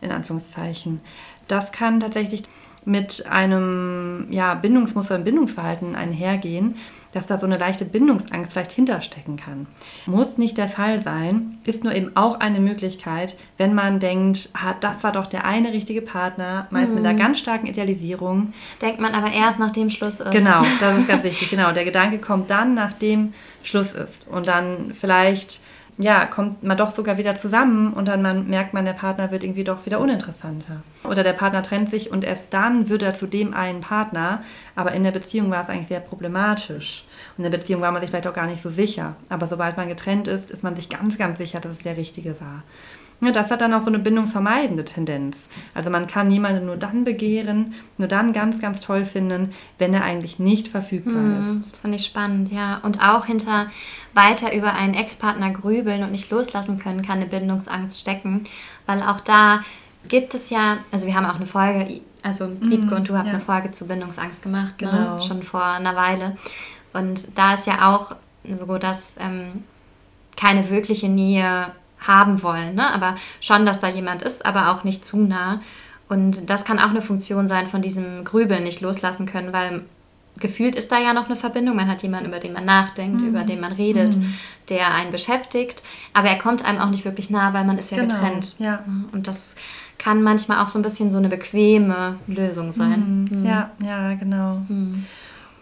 In Anführungszeichen. Das kann tatsächlich mit einem ja, Bindungsmuster und Bindungsverhalten einhergehen, dass da so eine leichte Bindungsangst vielleicht hinterstecken kann. Muss nicht der Fall sein, ist nur eben auch eine Möglichkeit, wenn man denkt, ah, das war doch der eine richtige Partner, meist mhm. mit einer mhm. ganz starken Idealisierung. Denkt man aber erst, nachdem Schluss ist. Genau, das ist ganz wichtig. Genau, der Gedanke kommt dann, nachdem Schluss ist. Und dann vielleicht ja, kommt man doch sogar wieder zusammen und dann man, merkt man, der Partner wird irgendwie doch wieder uninteressanter. Oder der Partner trennt sich und erst dann wird er zu dem einen Partner, aber in der Beziehung war es eigentlich sehr problematisch. Und in der Beziehung war man sich vielleicht auch gar nicht so sicher. Aber sobald man getrennt ist, ist man sich ganz, ganz sicher, dass es der Richtige war. Ja, das hat dann auch so eine bindungsvermeidende Tendenz. Also man kann jemanden nur dann begehren, nur dann ganz, ganz toll finden, wenn er eigentlich nicht verfügbar hm, ist. Das fand ich spannend, ja. Und auch hinter weiter über einen Ex-Partner grübeln und nicht loslassen können, kann eine Bindungsangst stecken. Weil auch da gibt es ja, also wir haben auch eine Folge, also Wiebke mm, und du habt ja. eine Folge zu Bindungsangst gemacht, ne? genau. Ne? schon vor einer Weile. Und da ist ja auch so, dass ähm, keine wirkliche Nähe haben wollen, ne? aber schon, dass da jemand ist, aber auch nicht zu nah. Und das kann auch eine Funktion sein von diesem Grübeln nicht loslassen können, weil gefühlt ist da ja noch eine Verbindung. Man hat jemanden, über den man nachdenkt, mhm. über den man redet, mhm. der einen beschäftigt. Aber er kommt einem auch nicht wirklich nah, weil man ist ja genau. getrennt. Ja. Und das kann manchmal auch so ein bisschen so eine bequeme Lösung sein. Mhm. mhm. Ja, ja, genau.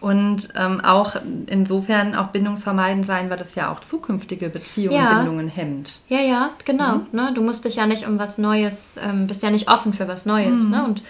Und ähm, auch insofern auch bindungsvermeidend sein, weil das ja auch zukünftige Beziehungen, ja. Bindungen hemmt. Ja, ja, genau. Mhm. Ne? Du musst dich ja nicht um was Neues, ähm, bist ja nicht offen für was Neues. Mhm. Ne? Und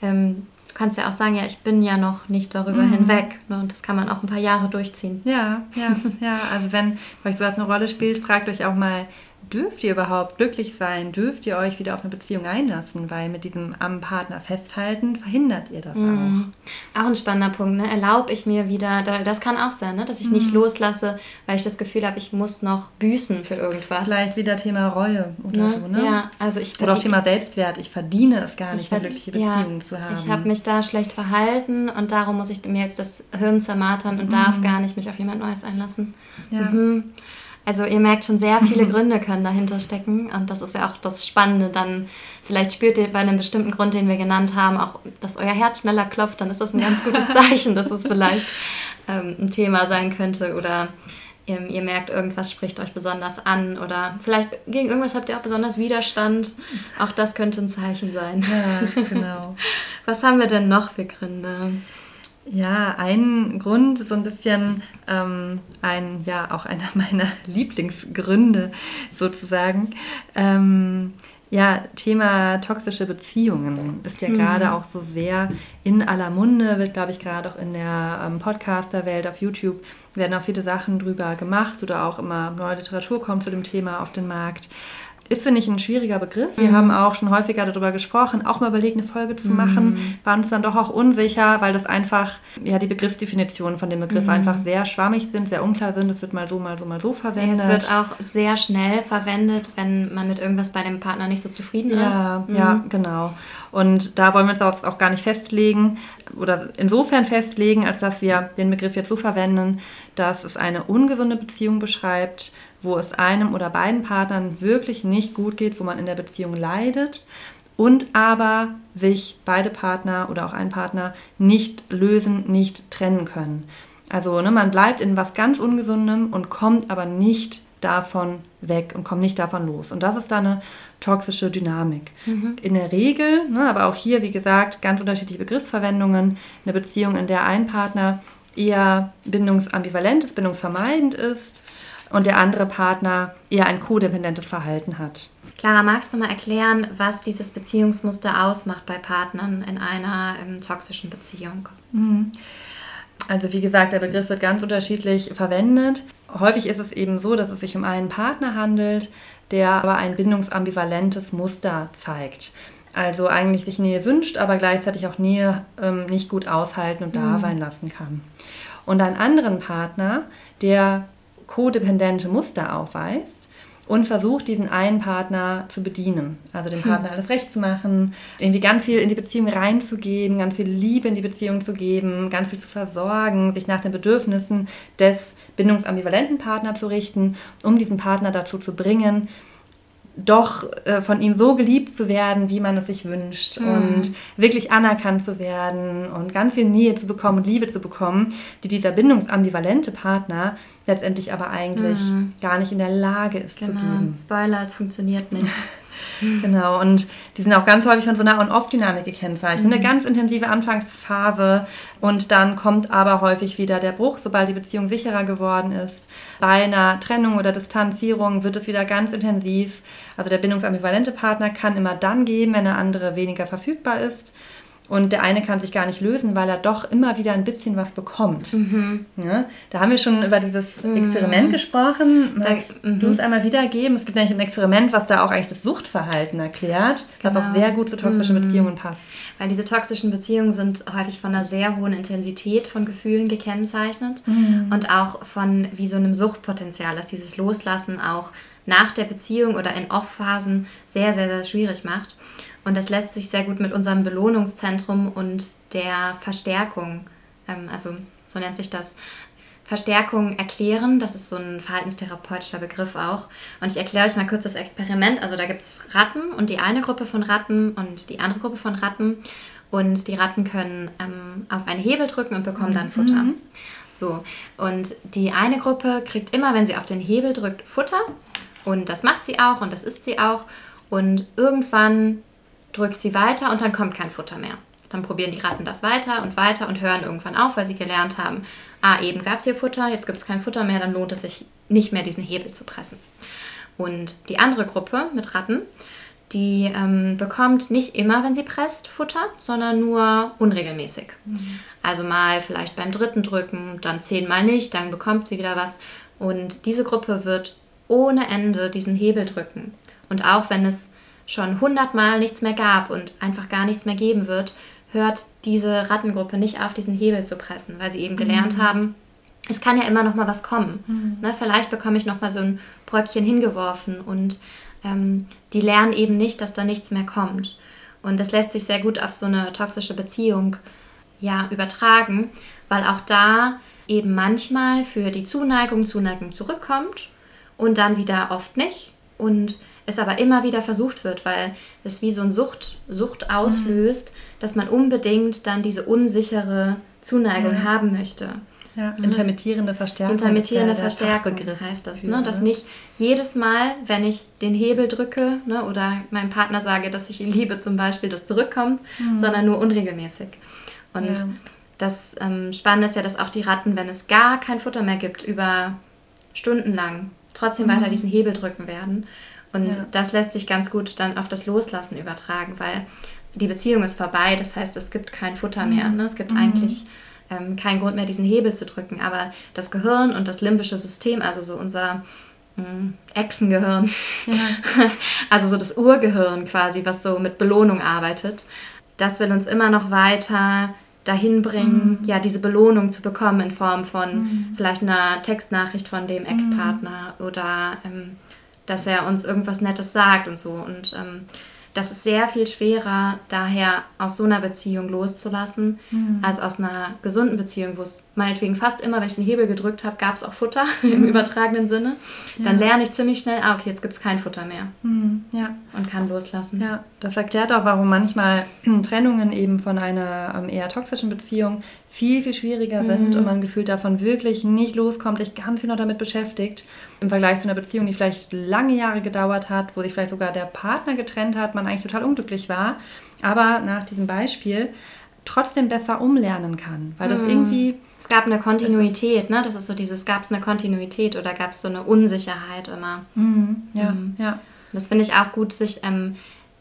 ähm, du kannst ja auch sagen, ja, ich bin ja noch nicht darüber mhm. hinweg. Ne? Und das kann man auch ein paar Jahre durchziehen. Ja, ja, ja. Also wenn euch sowas eine Rolle spielt, fragt euch auch mal, dürft ihr überhaupt glücklich sein? Dürft ihr euch wieder auf eine Beziehung einlassen? Weil mit diesem am Partner festhalten verhindert ihr das mhm. auch. Auch ein spannender Punkt. Ne? Erlaube ich mir wieder, das kann auch sein, ne? dass ich mhm. nicht loslasse, weil ich das Gefühl habe, ich muss noch büßen für irgendwas. Vielleicht wieder Thema Reue oder ne? so. Ne? Ja, also ich oder auch Thema Selbstwert. Ich verdiene es gar nicht, eine glückliche Beziehung ja, zu haben. Ich habe mich da schlecht verhalten und darum muss ich mir jetzt das Hirn zermartern und mhm. darf gar nicht mich auf jemand Neues einlassen. Ja. Mhm. Also ihr merkt schon, sehr viele Gründe können dahinter stecken und das ist ja auch das Spannende. Dann vielleicht spürt ihr bei einem bestimmten Grund, den wir genannt haben, auch, dass euer Herz schneller klopft, dann ist das ein ganz gutes Zeichen, dass es vielleicht ähm, ein Thema sein könnte oder ihr, ihr, merkt, irgendwas spricht euch besonders an oder vielleicht gegen irgendwas habt ihr auch besonders Widerstand. Auch das könnte ein Zeichen sein. Ja, genau. Was haben wir denn noch für Gründe? Ja, ein Grund, so ein bisschen ähm, ein, ja, auch einer meiner Lieblingsgründe sozusagen. Ähm, ja, Thema toxische Beziehungen ist ja mhm. gerade auch so sehr in aller Munde, wird, glaube ich, gerade auch in der ähm, Podcaster-Welt auf YouTube werden auch viele Sachen drüber gemacht oder auch immer neue Literatur kommt zu dem Thema auf den Markt ist, finde ich, ein schwieriger Begriff. Wir mhm. haben auch schon häufiger darüber gesprochen, auch mal überlegt, eine Folge zu machen, mhm. waren uns dann doch auch unsicher, weil das einfach, ja, die Begriffsdefinitionen von dem Begriff mhm. einfach sehr schwammig sind, sehr unklar sind. Es wird mal so, mal so, mal so verwendet. Es wird auch sehr schnell verwendet, wenn man mit irgendwas bei dem Partner nicht so zufrieden ja, ist. Ja, mhm. genau. Und da wollen wir uns auch gar nicht festlegen oder insofern festlegen, als dass wir den Begriff jetzt so verwenden, dass es eine ungesunde Beziehung beschreibt, wo es einem oder beiden Partnern wirklich nicht gut geht, wo man in der Beziehung leidet und aber sich beide Partner oder auch ein Partner nicht lösen, nicht trennen können. Also ne, man bleibt in was ganz Ungesundem und kommt aber nicht davon weg und kommt nicht davon los. Und das ist dann eine toxische Dynamik. Mhm. In der Regel, ne, aber auch hier, wie gesagt, ganz unterschiedliche Begriffsverwendungen, eine Beziehung, in der ein Partner eher bindungsambivalent ist, bindungsvermeidend ist und der andere Partner eher ein kodependentes Verhalten hat. Clara, magst du mal erklären, was dieses Beziehungsmuster ausmacht bei Partnern in einer ähm, toxischen Beziehung? Mhm. Also wie gesagt, der Begriff wird ganz unterschiedlich verwendet. Häufig ist es eben so, dass es sich um einen Partner handelt, der aber ein bindungsambivalentes Muster zeigt. Also eigentlich sich Nähe wünscht, aber gleichzeitig auch Nähe ähm, nicht gut aushalten und mhm. da sein lassen kann. Und einen anderen Partner, der kodependente Muster aufweist und versucht, diesen einen Partner zu bedienen. Also dem hm. Partner alles recht zu machen, irgendwie ganz viel in die Beziehung reinzugeben, ganz viel Liebe in die Beziehung zu geben, ganz viel zu versorgen, sich nach den Bedürfnissen des bindungsambivalenten Partners zu richten, um diesen Partner dazu zu bringen, doch äh, von ihm so geliebt zu werden, wie man es sich wünscht mhm. und wirklich anerkannt zu werden und ganz viel Nähe zu bekommen und Liebe zu bekommen, die dieser bindungsambivalente Partner letztendlich aber eigentlich mhm. gar nicht in der Lage ist genau. zu geben. Spoiler, es funktioniert nicht. Genau, und die sind auch ganz häufig von so einer On-Off-Dynamik gekennzeichnet. Mhm. Eine ganz intensive Anfangsphase und dann kommt aber häufig wieder der Bruch, sobald die Beziehung sicherer geworden ist. Bei einer Trennung oder Distanzierung wird es wieder ganz intensiv. Also der bindungsambivalente Partner kann immer dann geben, wenn der andere weniger verfügbar ist. Und der eine kann sich gar nicht lösen, weil er doch immer wieder ein bisschen was bekommt. Mhm. Ja, da haben wir schon über dieses mhm. Experiment gesprochen. Magst mhm. du es einmal wiedergeben? Es gibt nämlich ein Experiment, was da auch eigentlich das Suchtverhalten erklärt, genau. was auch genau. sehr gut zu toxischen mhm. Beziehungen passt. Weil diese toxischen Beziehungen sind häufig von einer sehr hohen Intensität von Gefühlen gekennzeichnet mhm. und auch von wie so einem Suchtpotenzial, dass dieses Loslassen auch nach der Beziehung oder in Off-Phasen sehr, sehr, sehr schwierig macht. Und das lässt sich sehr gut mit unserem Belohnungszentrum und der Verstärkung, ähm, also so nennt sich das, Verstärkung erklären. Das ist so ein verhaltenstherapeutischer Begriff auch. Und ich erkläre euch mal kurz das Experiment. Also da gibt es Ratten und die eine Gruppe von Ratten und die andere Gruppe von Ratten. und die Ratten können ähm, auf einen Hebel drücken und bekommen dann Futter. Mhm. So, und die eine Gruppe kriegt immer, wenn sie auf den Hebel drückt, Futter. Und das macht sie auch und das isst sie auch. Und irgendwann drückt sie weiter und dann kommt kein Futter mehr. Dann probieren die Ratten das weiter und weiter und hören irgendwann auf, weil sie gelernt haben, ah, eben gab es hier Futter, jetzt gibt es kein Futter mehr, dann lohnt es sich nicht mehr, diesen Hebel zu pressen. Und die andere Gruppe mit Ratten, die ähm, bekommt nicht immer, wenn sie presst, Futter, sondern nur unregelmäßig. Mhm. Also mal vielleicht beim dritten Drücken, dann zehnmal nicht, dann bekommt sie wieder was. Und diese Gruppe wird ohne Ende diesen Hebel drücken. Und auch wenn es schon hundertmal nichts mehr gab und einfach gar nichts mehr geben wird, hört diese Rattengruppe nicht auf, diesen Hebel zu pressen, weil sie eben gelernt mhm. haben, es kann ja immer noch mal was kommen. Mhm. Ne, vielleicht bekomme ich noch mal so ein Bröckchen hingeworfen und ähm, die lernen eben nicht, dass da nichts mehr kommt. Und das lässt sich sehr gut auf so eine toxische Beziehung ja, übertragen, weil auch da eben manchmal für die Zuneigung Zuneigung zurückkommt und dann wieder oft nicht. Und es aber immer wieder versucht wird, weil es wie so ein Sucht, Sucht auslöst, mhm. dass man unbedingt dann diese unsichere Zuneigung ja. haben möchte. Ja, mhm. intermittierende Verstärkung. Intermittierende der, Verstärkung der heißt das. Ne? Dass nicht jedes Mal, wenn ich den Hebel drücke ne, oder meinem Partner sage, dass ich ihn liebe, zum Beispiel, das zurückkommt, mhm. sondern nur unregelmäßig. Und ja. das ähm, Spannende ist ja, dass auch die Ratten, wenn es gar kein Futter mehr gibt, über Stunden lang trotzdem mhm. weiter diesen Hebel drücken werden. Und ja. das lässt sich ganz gut dann auf das Loslassen übertragen, weil die Beziehung ist vorbei. Das heißt, es gibt kein Futter mehr. Mhm. Ne? Es gibt mhm. eigentlich ähm, keinen Grund mehr, diesen Hebel zu drücken. Aber das Gehirn und das limbische System, also so unser mh, hm, Echsengehirn, ja. also so das Urgehirn quasi, was so mit Belohnung arbeitet, das will uns immer noch weiter dahin bringen, mhm. ja, diese Belohnung zu bekommen in Form von mhm. vielleicht einer Textnachricht von dem Ex-Partner mhm. oder ähm, dass er uns irgendwas Nettes sagt und so. Und ähm, das ist sehr viel schwerer, daher aus so einer Beziehung loszulassen, mhm. als aus einer gesunden Beziehung, wo es meinetwegen fast immer, wenn ich den Hebel gedrückt habe, gab es auch Futter mhm. im übertragenen Sinne. Dann ja. lerne ich ziemlich schnell, ah, okay, jetzt gibt es kein Futter mehr. Mhm. Ja. Und kann loslassen. Ja, das erklärt auch, warum manchmal Trennungen eben von einer ähm, eher toxischen Beziehung viel, viel schwieriger sind mhm. und man gefühlt davon wirklich nicht loskommt, sich ganz viel noch damit beschäftigt. Im Vergleich zu einer Beziehung, die vielleicht lange Jahre gedauert hat, wo sich vielleicht sogar der Partner getrennt hat, man eigentlich total unglücklich war, aber nach diesem Beispiel trotzdem besser umlernen kann, weil das mhm. irgendwie... Es gab eine Kontinuität, ne? Das ist so dieses, gab es eine Kontinuität oder gab es so eine Unsicherheit immer. Mhm. Ja, mhm. ja. Das finde ich auch gut, sich ähm,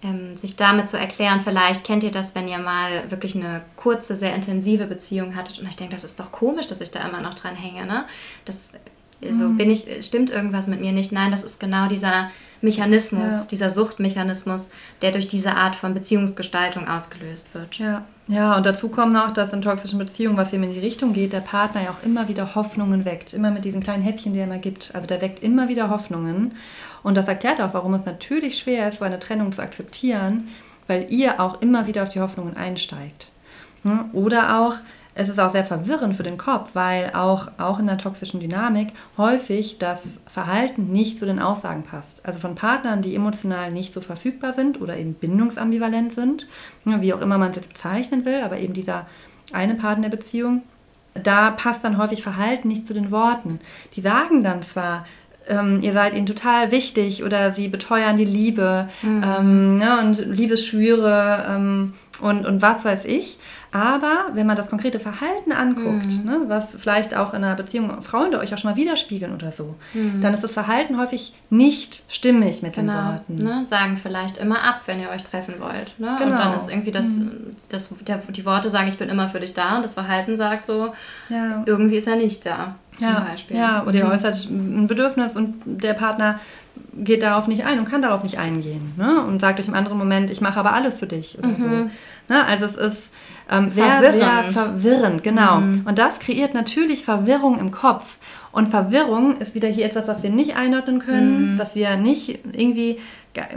ähm, sich damit zu erklären. Vielleicht kennt ihr das, wenn ihr mal wirklich eine kurze, sehr intensive Beziehung hattet und ich denke, das ist doch komisch, dass ich da immer noch dran hänge. Ne? Das, so mhm. bin ich, stimmt irgendwas mit mir nicht. Nein, das ist genau dieser Mechanismus, ja. dieser Suchtmechanismus, der durch diese Art von Beziehungsgestaltung ausgelöst wird. Ja. Ja, und dazu kommt noch, dass in toxischen Beziehungen, was eben in die Richtung geht, der Partner ja auch immer wieder Hoffnungen weckt. Immer mit diesen kleinen Häppchen, die er immer gibt. Also der weckt immer wieder Hoffnungen. Und das erklärt auch, warum es natürlich schwer ist, so eine Trennung zu akzeptieren, weil ihr auch immer wieder auf die Hoffnungen einsteigt. Hm? Oder auch, es ist auch sehr verwirrend für den Kopf, weil auch, auch in der toxischen Dynamik häufig das Verhalten nicht zu den Aussagen passt. Also von Partnern, die emotional nicht so verfügbar sind oder eben bindungsambivalent sind, wie auch immer man es bezeichnen will, aber eben dieser eine Partner der Beziehung, da passt dann häufig Verhalten nicht zu den Worten. Die sagen dann zwar, ähm, ihr seid ihnen total wichtig oder sie beteuern die Liebe mhm. ähm, ne, und Liebesschwüre ähm, und, und was weiß ich. Aber wenn man das konkrete Verhalten anguckt, mhm. ne, was vielleicht auch in einer Beziehung Freunde euch auch schon mal widerspiegeln oder so, mhm. dann ist das Verhalten häufig nicht stimmig mit genau. den Worten. Ne, sagen vielleicht immer ab, wenn ihr euch treffen wollt. Ne? Genau. Und dann ist irgendwie das, mhm. das der, die Worte sagen, ich bin immer für dich da und das Verhalten sagt so, ja. irgendwie ist er nicht da. Zum ja. Beispiel. Ja, oder ihr mhm. äußert ein Bedürfnis und der Partner geht darauf nicht ein und kann darauf nicht eingehen. Ne? Und sagt euch im anderen Moment, ich mache aber alles für dich oder so. Ne? Also es ist ähm, sehr, verwirrend. sehr verwirrend, genau. Mhm. Und das kreiert natürlich Verwirrung im Kopf. Und Verwirrung ist wieder hier etwas, was wir nicht einordnen können, mhm. was wir nicht irgendwie,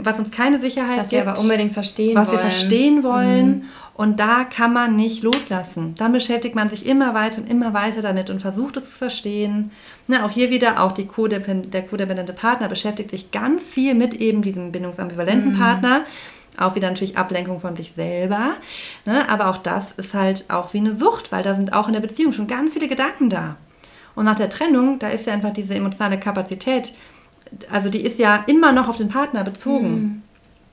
was uns keine Sicherheit was gibt. Was wir aber unbedingt verstehen was wollen. Was wir verstehen wollen. Mhm. Und da kann man nicht loslassen. Dann beschäftigt man sich immer weiter und immer weiter damit und versucht es zu verstehen. Na, auch hier wieder, auch Codepend der codependente Partner beschäftigt sich ganz viel mit eben diesem bindungsambivalenten mhm. Partner Auch wieder natürlich Ablenkung von sich selber. Ne? Aber auch das ist halt auch wie eine Sucht, weil da sind auch in der Beziehung schon ganz viele Gedanken da. Und nach der Trennung, da ist ja einfach diese emotionale Kapazität, also die ist ja immer noch auf den Partner bezogen.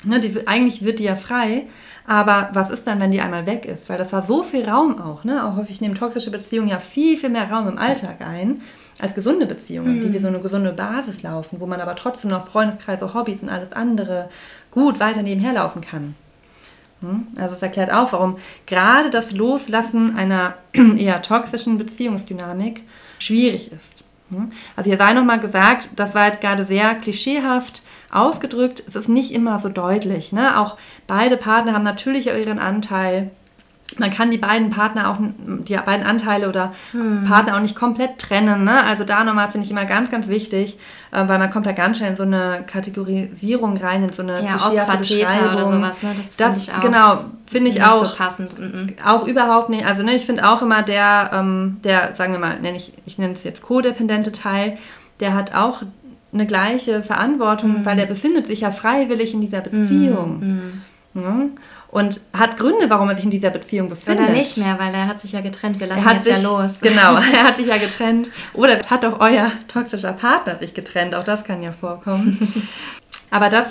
Mhm. Ne, die, eigentlich wird die ja frei, aber was ist dann, wenn die einmal weg ist? Weil das war so viel Raum auch. Ne? Auch häufig nehmen toxische Beziehungen ja viel, viel mehr Raum im Alltag ein als gesunde Beziehungen, mhm. die wie so eine gesunde Basis laufen, wo man aber trotzdem noch Freundeskreise, Hobbys und alles andere gut weiter nebenher laufen kann. Hm? Also es erklärt auch, warum gerade das Loslassen einer eher toxischen Beziehungsdynamik schwierig ist. Hm? Also hier sei nochmal gesagt, das war jetzt gerade sehr klischeehaft ausgedrückt, es ist nicht immer so deutlich. Ne? Auch beide Partner haben natürlich ihren Anteil man kann die beiden Partner auch, die beiden Anteile oder hm. Partner auch nicht komplett trennen. Ne? Also da nochmal finde ich immer ganz, ganz wichtig, äh, weil man kommt da ganz schnell in so eine Kategorisierung rein, in so eine ja, Opfer, Täter oder sowas. Ne? Das, finde ich auch. Genau, finde ich auch. so passend. Mhm. Auch überhaupt nicht. Also ne, ich finde auch immer der, ähm, der, sagen wir mal, nenn ich, ich nenne es jetzt codependente Teil, der hat auch eine gleiche Verantwortung, mhm. weil der befindet sich ja freiwillig in dieser Beziehung. Mhm. Und hat Gründe, warum er sich in dieser Beziehung befindet. Oder nicht mehr, weil er hat sich ja getrennt. Wir lassen er hat sich, ja los. Genau, er hat sich ja getrennt. Oder hat auch euer toxischer Partner sich getrennt. Auch das kann ja vorkommen. Aber das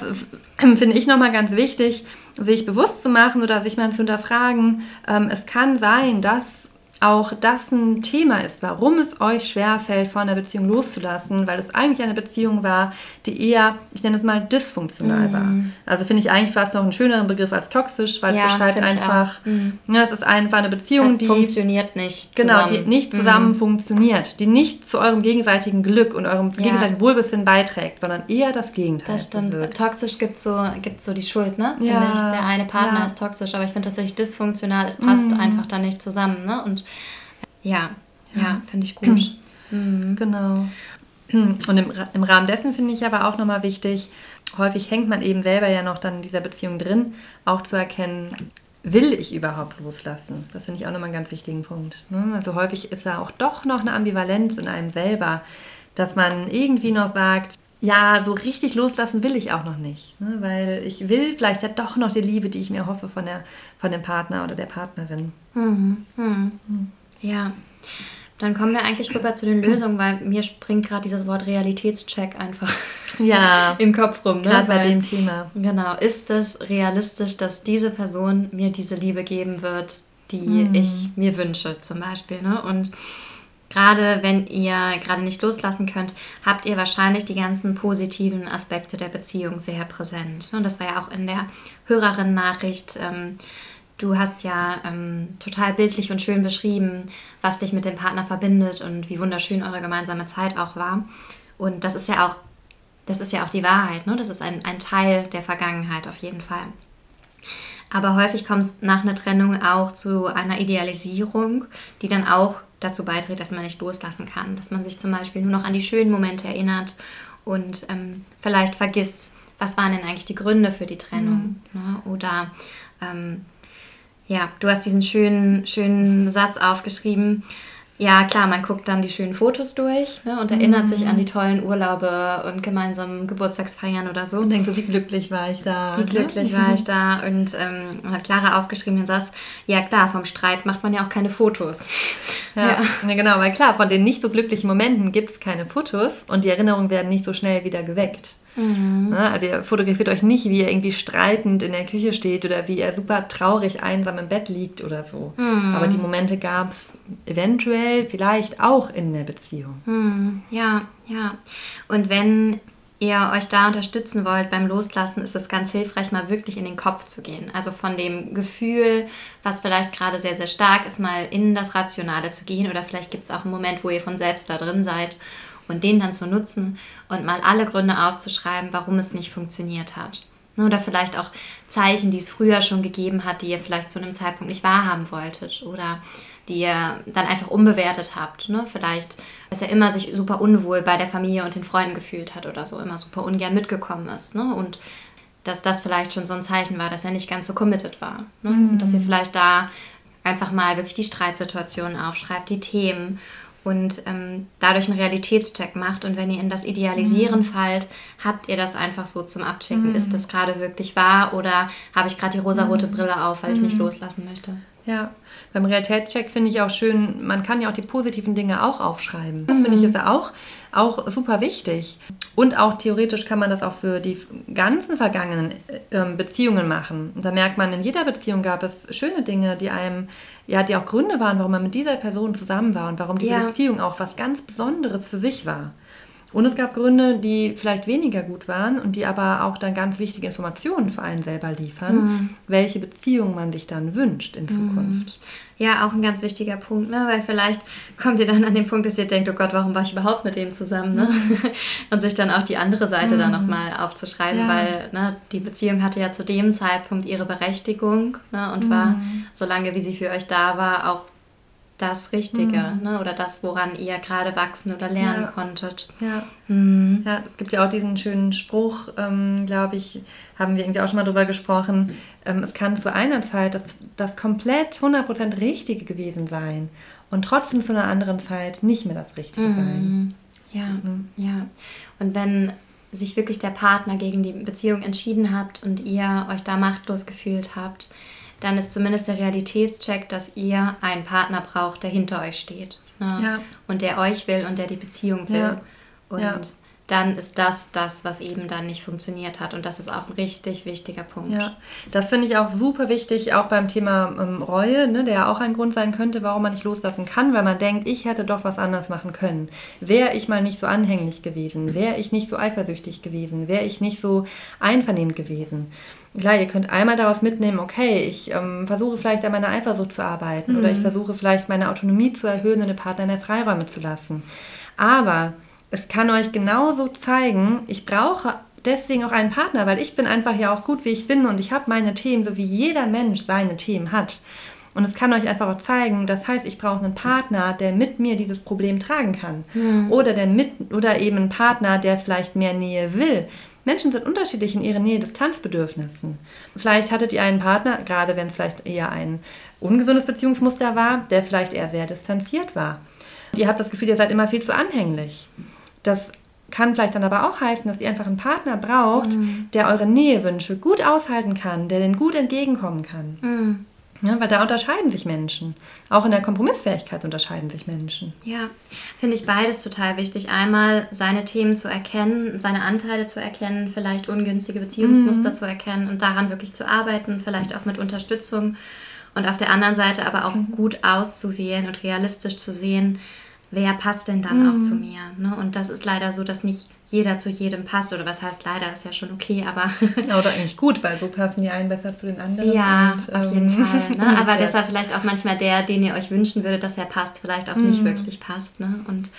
finde ich nochmal ganz wichtig, sich bewusst zu machen oder sich mal zu hinterfragen. Ähm, es kann sein, dass auch das ein Thema ist, warum es euch schwerfällt, von der Beziehung loszulassen, weil es eigentlich eine Beziehung war, die eher, ich nenne es mal, dysfunktional mm. war. Also finde ich eigentlich fast noch einen schöneren Begriff als toxisch, weil ja, es beschreibt einfach, mm. ja, es ist einfach eine Beziehung, die funktioniert nicht. Genau, zusammen. die nicht zusammen mm. funktioniert, die nicht zu eurem gegenseitigen Glück und eurem ja. gegenseitigen Wohlbefinden beiträgt, sondern eher das Gegenteil. Das stimmt. Bewirkt. Toxisch gibt so, gibt so die Schuld, ne? Finde ja. ich. Der eine Partner ist toxisch, aber ich finde tatsächlich dysfunktional, es passt mm. einfach da nicht zusammen, ne? Und ja, ja, ja finde ich gut. mhm. Genau. Und im, im Rahmen dessen finde ich aber auch nochmal wichtig, häufig hängt man eben selber ja noch dann in dieser Beziehung drin, auch zu erkennen, will ich überhaupt loslassen? Das finde ich auch nochmal einen ganz wichtigen Punkt. Ne? Also häufig ist da auch doch noch eine Ambivalenz in einem selber, dass man irgendwie noch sagt, ja, so richtig loslassen will ich auch noch nicht. Ne? Weil ich will vielleicht ja doch noch die Liebe, die ich mir hoffe von, der, von dem Partner oder der Partnerin. Mhm. Mhm. Ja. Dann kommen wir eigentlich rüber zu den Lösungen, weil mir springt gerade dieses Wort Realitätscheck einfach ja, im Kopf rum. Ne? Gerade bei dem Thema. Genau. Ist es realistisch, dass diese Person mir diese Liebe geben wird, die mhm. ich mir wünsche, zum Beispiel? Ne? Und gerade wenn ihr gerade nicht loslassen könnt, habt ihr wahrscheinlich die ganzen positiven Aspekte der Beziehung sehr präsent. Und das war ja auch in der Hörerin-Nachricht. Ähm, Du hast ja ähm, total bildlich und schön beschrieben, was dich mit dem Partner verbindet und wie wunderschön eure gemeinsame Zeit auch war. Und das ist ja auch, das ist ja auch die Wahrheit, ne? Das ist ein, ein Teil der Vergangenheit auf jeden Fall. Aber häufig kommt es nach einer Trennung auch zu einer Idealisierung, die dann auch dazu beiträgt, dass man nicht loslassen kann. Dass man sich zum Beispiel nur noch an die schönen Momente erinnert und ähm, vielleicht vergisst, was waren denn eigentlich die Gründe für die Trennung. Mhm. Ne? Oder ähm, ja, du hast diesen schönen, schönen Satz aufgeschrieben. Ja, klar, man guckt dann die schönen Fotos durch ne, und erinnert mhm. sich an die tollen Urlaube und gemeinsamen Geburtstagsfeiern oder so. Und denkt so, wie glücklich war ich da. Wie ne? glücklich war ich da. Und ähm, hat Clara aufgeschrieben den Satz, ja klar, vom Streit macht man ja auch keine Fotos. Ja, ja. ja genau, weil klar, von den nicht so glücklichen Momenten gibt es keine Fotos und die Erinnerungen werden nicht so schnell wieder geweckt. Mhm. Ne? Also ihr fotografiert euch nicht, wie ihr irgendwie streitend in der Küche steht oder wie ihr super traurig einsam im Bett liegt oder so. Mhm. Aber die Momente gab es eventuell vielleicht auch in der Beziehung. Mhm. Ja, ja. Und wenn ihr euch da unterstützen wollt beim Loslassen, ist es ganz hilfreich, mal wirklich in den Kopf zu gehen. Also von dem Gefühl, was vielleicht gerade sehr, sehr stark ist, mal in das Rationale zu gehen. Oder vielleicht gibt es auch einen Moment, wo ihr von selbst da drin seid und den dann zu nutzen und mal alle Gründe aufzuschreiben, warum es nicht funktioniert hat. Oder vielleicht auch Zeichen, die es früher schon gegeben hat, die ihr vielleicht zu einem Zeitpunkt nicht wahrhaben wolltet oder die ihr dann einfach unbewertet habt. Ne? Vielleicht, dass er immer sich super unwohl bei der Familie und den Freunden gefühlt hat oder so, immer super ungern mitgekommen ist. Ne? Und dass das vielleicht schon so ein Zeichen war, dass er nicht ganz so committed war. Ne? Mhm. Und dass ihr vielleicht da einfach mal wirklich die Streitsituationen aufschreibt, die Themen und ähm, dadurch einen Realitätscheck macht. Und wenn ihr in das Idealisieren mhm. fallt, habt ihr das einfach so zum Abchecken. Mhm. Ist das gerade wirklich wahr oder habe ich gerade die rosarote mhm. Brille auf, weil ich nicht mhm. loslassen möchte? Ja, beim Realitätscheck finde ich auch schön, man kann ja auch die positiven Dinge auch aufschreiben. Das finde ich mhm. ist ja auch, auch super wichtig. Und auch theoretisch kann man das auch für die ganzen vergangenen äh, Beziehungen machen. Und da merkt man, in jeder Beziehung gab es schöne Dinge, die einem, ja, die auch Gründe waren, warum man mit dieser Person zusammen war und warum diese ja. Beziehung auch was ganz Besonderes für sich war. Und es gab Gründe, die vielleicht weniger gut waren und die aber auch dann ganz wichtige Informationen für einen selber liefern, mhm. welche Beziehung man sich dann wünscht in mhm. Zukunft. Ja, auch ein ganz wichtiger Punkt, ne? weil vielleicht kommt ihr dann an den Punkt, dass ihr denkt, oh Gott, warum war ich überhaupt mit dem zusammen? Ne? Mhm. und sich dann auch die andere Seite mhm. dann nochmal aufzuschreiben, ja. weil ne, die Beziehung hatte ja zu dem Zeitpunkt ihre Berechtigung ne? und mhm. war, solange wie sie für euch da war, auch das Richtige mhm. ne? oder das, woran ihr gerade wachsen oder lernen ja. konntet. Ja. Mhm. ja, es gibt ja auch diesen schönen Spruch, ähm, glaube ich, haben wir irgendwie auch schon mal drüber gesprochen. Ähm, es kann zu einer Zeit das, das komplett 100% Richtige gewesen sein und trotzdem zu einer anderen Zeit nicht mehr das Richtige mhm. sein. Ja, mhm. ja. Und wenn sich wirklich der Partner gegen die Beziehung entschieden habt und ihr euch da machtlos gefühlt habt, dann ist zumindest der Realitätscheck, dass ihr einen Partner braucht, der hinter euch steht. Ne? Ja. Und der euch will und der die Beziehung will. Ja. Und ja. dann ist das das, was eben dann nicht funktioniert hat. Und das ist auch ein richtig wichtiger Punkt. Ja, das finde ich auch super wichtig, auch beim Thema ähm, Reue, ne, der ja auch ein Grund sein könnte, warum man nicht loslassen kann, weil man denkt, ich hätte doch was anders machen können. Wäre ich mal nicht so anhänglich gewesen, wäre ich nicht so eifersüchtig gewesen, wäre ich nicht so einvernehmend gewesen klar, ihr könnt einmal daraus mitnehmen, okay, ich ähm, versuche vielleicht an meiner Eifersucht zu arbeiten mhm. oder ich mhm. versuche vielleicht meine Autonomie zu erhöhen und den Partner mehr Freiräume zu lassen. Aber es kann euch genauso zeigen, ich brauche deswegen auch einen Partner, weil ich bin einfach ja auch gut, wie ich bin und ich habe meine Themen, so wie jeder Mensch seine Themen hat. Und es kann euch einfach auch zeigen, das heißt, ich brauche einen Partner, der mit mir dieses Problem tragen kann. Mhm. Oder, der mit, oder eben einen Partner, der vielleicht mehr Nähe will. Menschen sind unterschiedlich in ihren Nähe-Distanzbedürfnissen. Vielleicht hattet ihr einen Partner, gerade wenn es vielleicht eher ein ungesundes Beziehungsmuster war, der vielleicht eher sehr distanziert war. Und ihr habt das Gefühl, ihr seid immer viel zu anhänglich. Das kann vielleicht dann aber auch heißen, dass ihr einfach einen Partner braucht, mhm. der eure Nähewünsche gut aushalten kann, der den gut entgegenkommen kann. Mhm. Ja, weil da unterscheiden sich Menschen. Auch in der Kompromissfähigkeit unterscheiden sich Menschen. Ja, finde ich beides total wichtig. Einmal seine Themen zu erkennen, seine Anteile zu erkennen, vielleicht ungünstige Beziehungsmuster mhm. zu erkennen und daran wirklich zu arbeiten, vielleicht auch mit Unterstützung. Und auf der anderen Seite aber auch mhm. gut auszuwählen und realistisch zu sehen, wer passt denn dann mhm. auch zu mir? Ne? Und das ist leider so, dass nicht jeder zu jedem passt. Oder was heißt leider, ist ja schon okay, aber. ja, oder eigentlich gut, weil so passen die einen besser zu den anderen. Ja, und, auf jeden ähm, Fall. Ne? Aber deshalb vielleicht auch manchmal der, den ihr euch wünschen würdet, dass er passt, vielleicht auch mhm. nicht wirklich passt. Ne? Und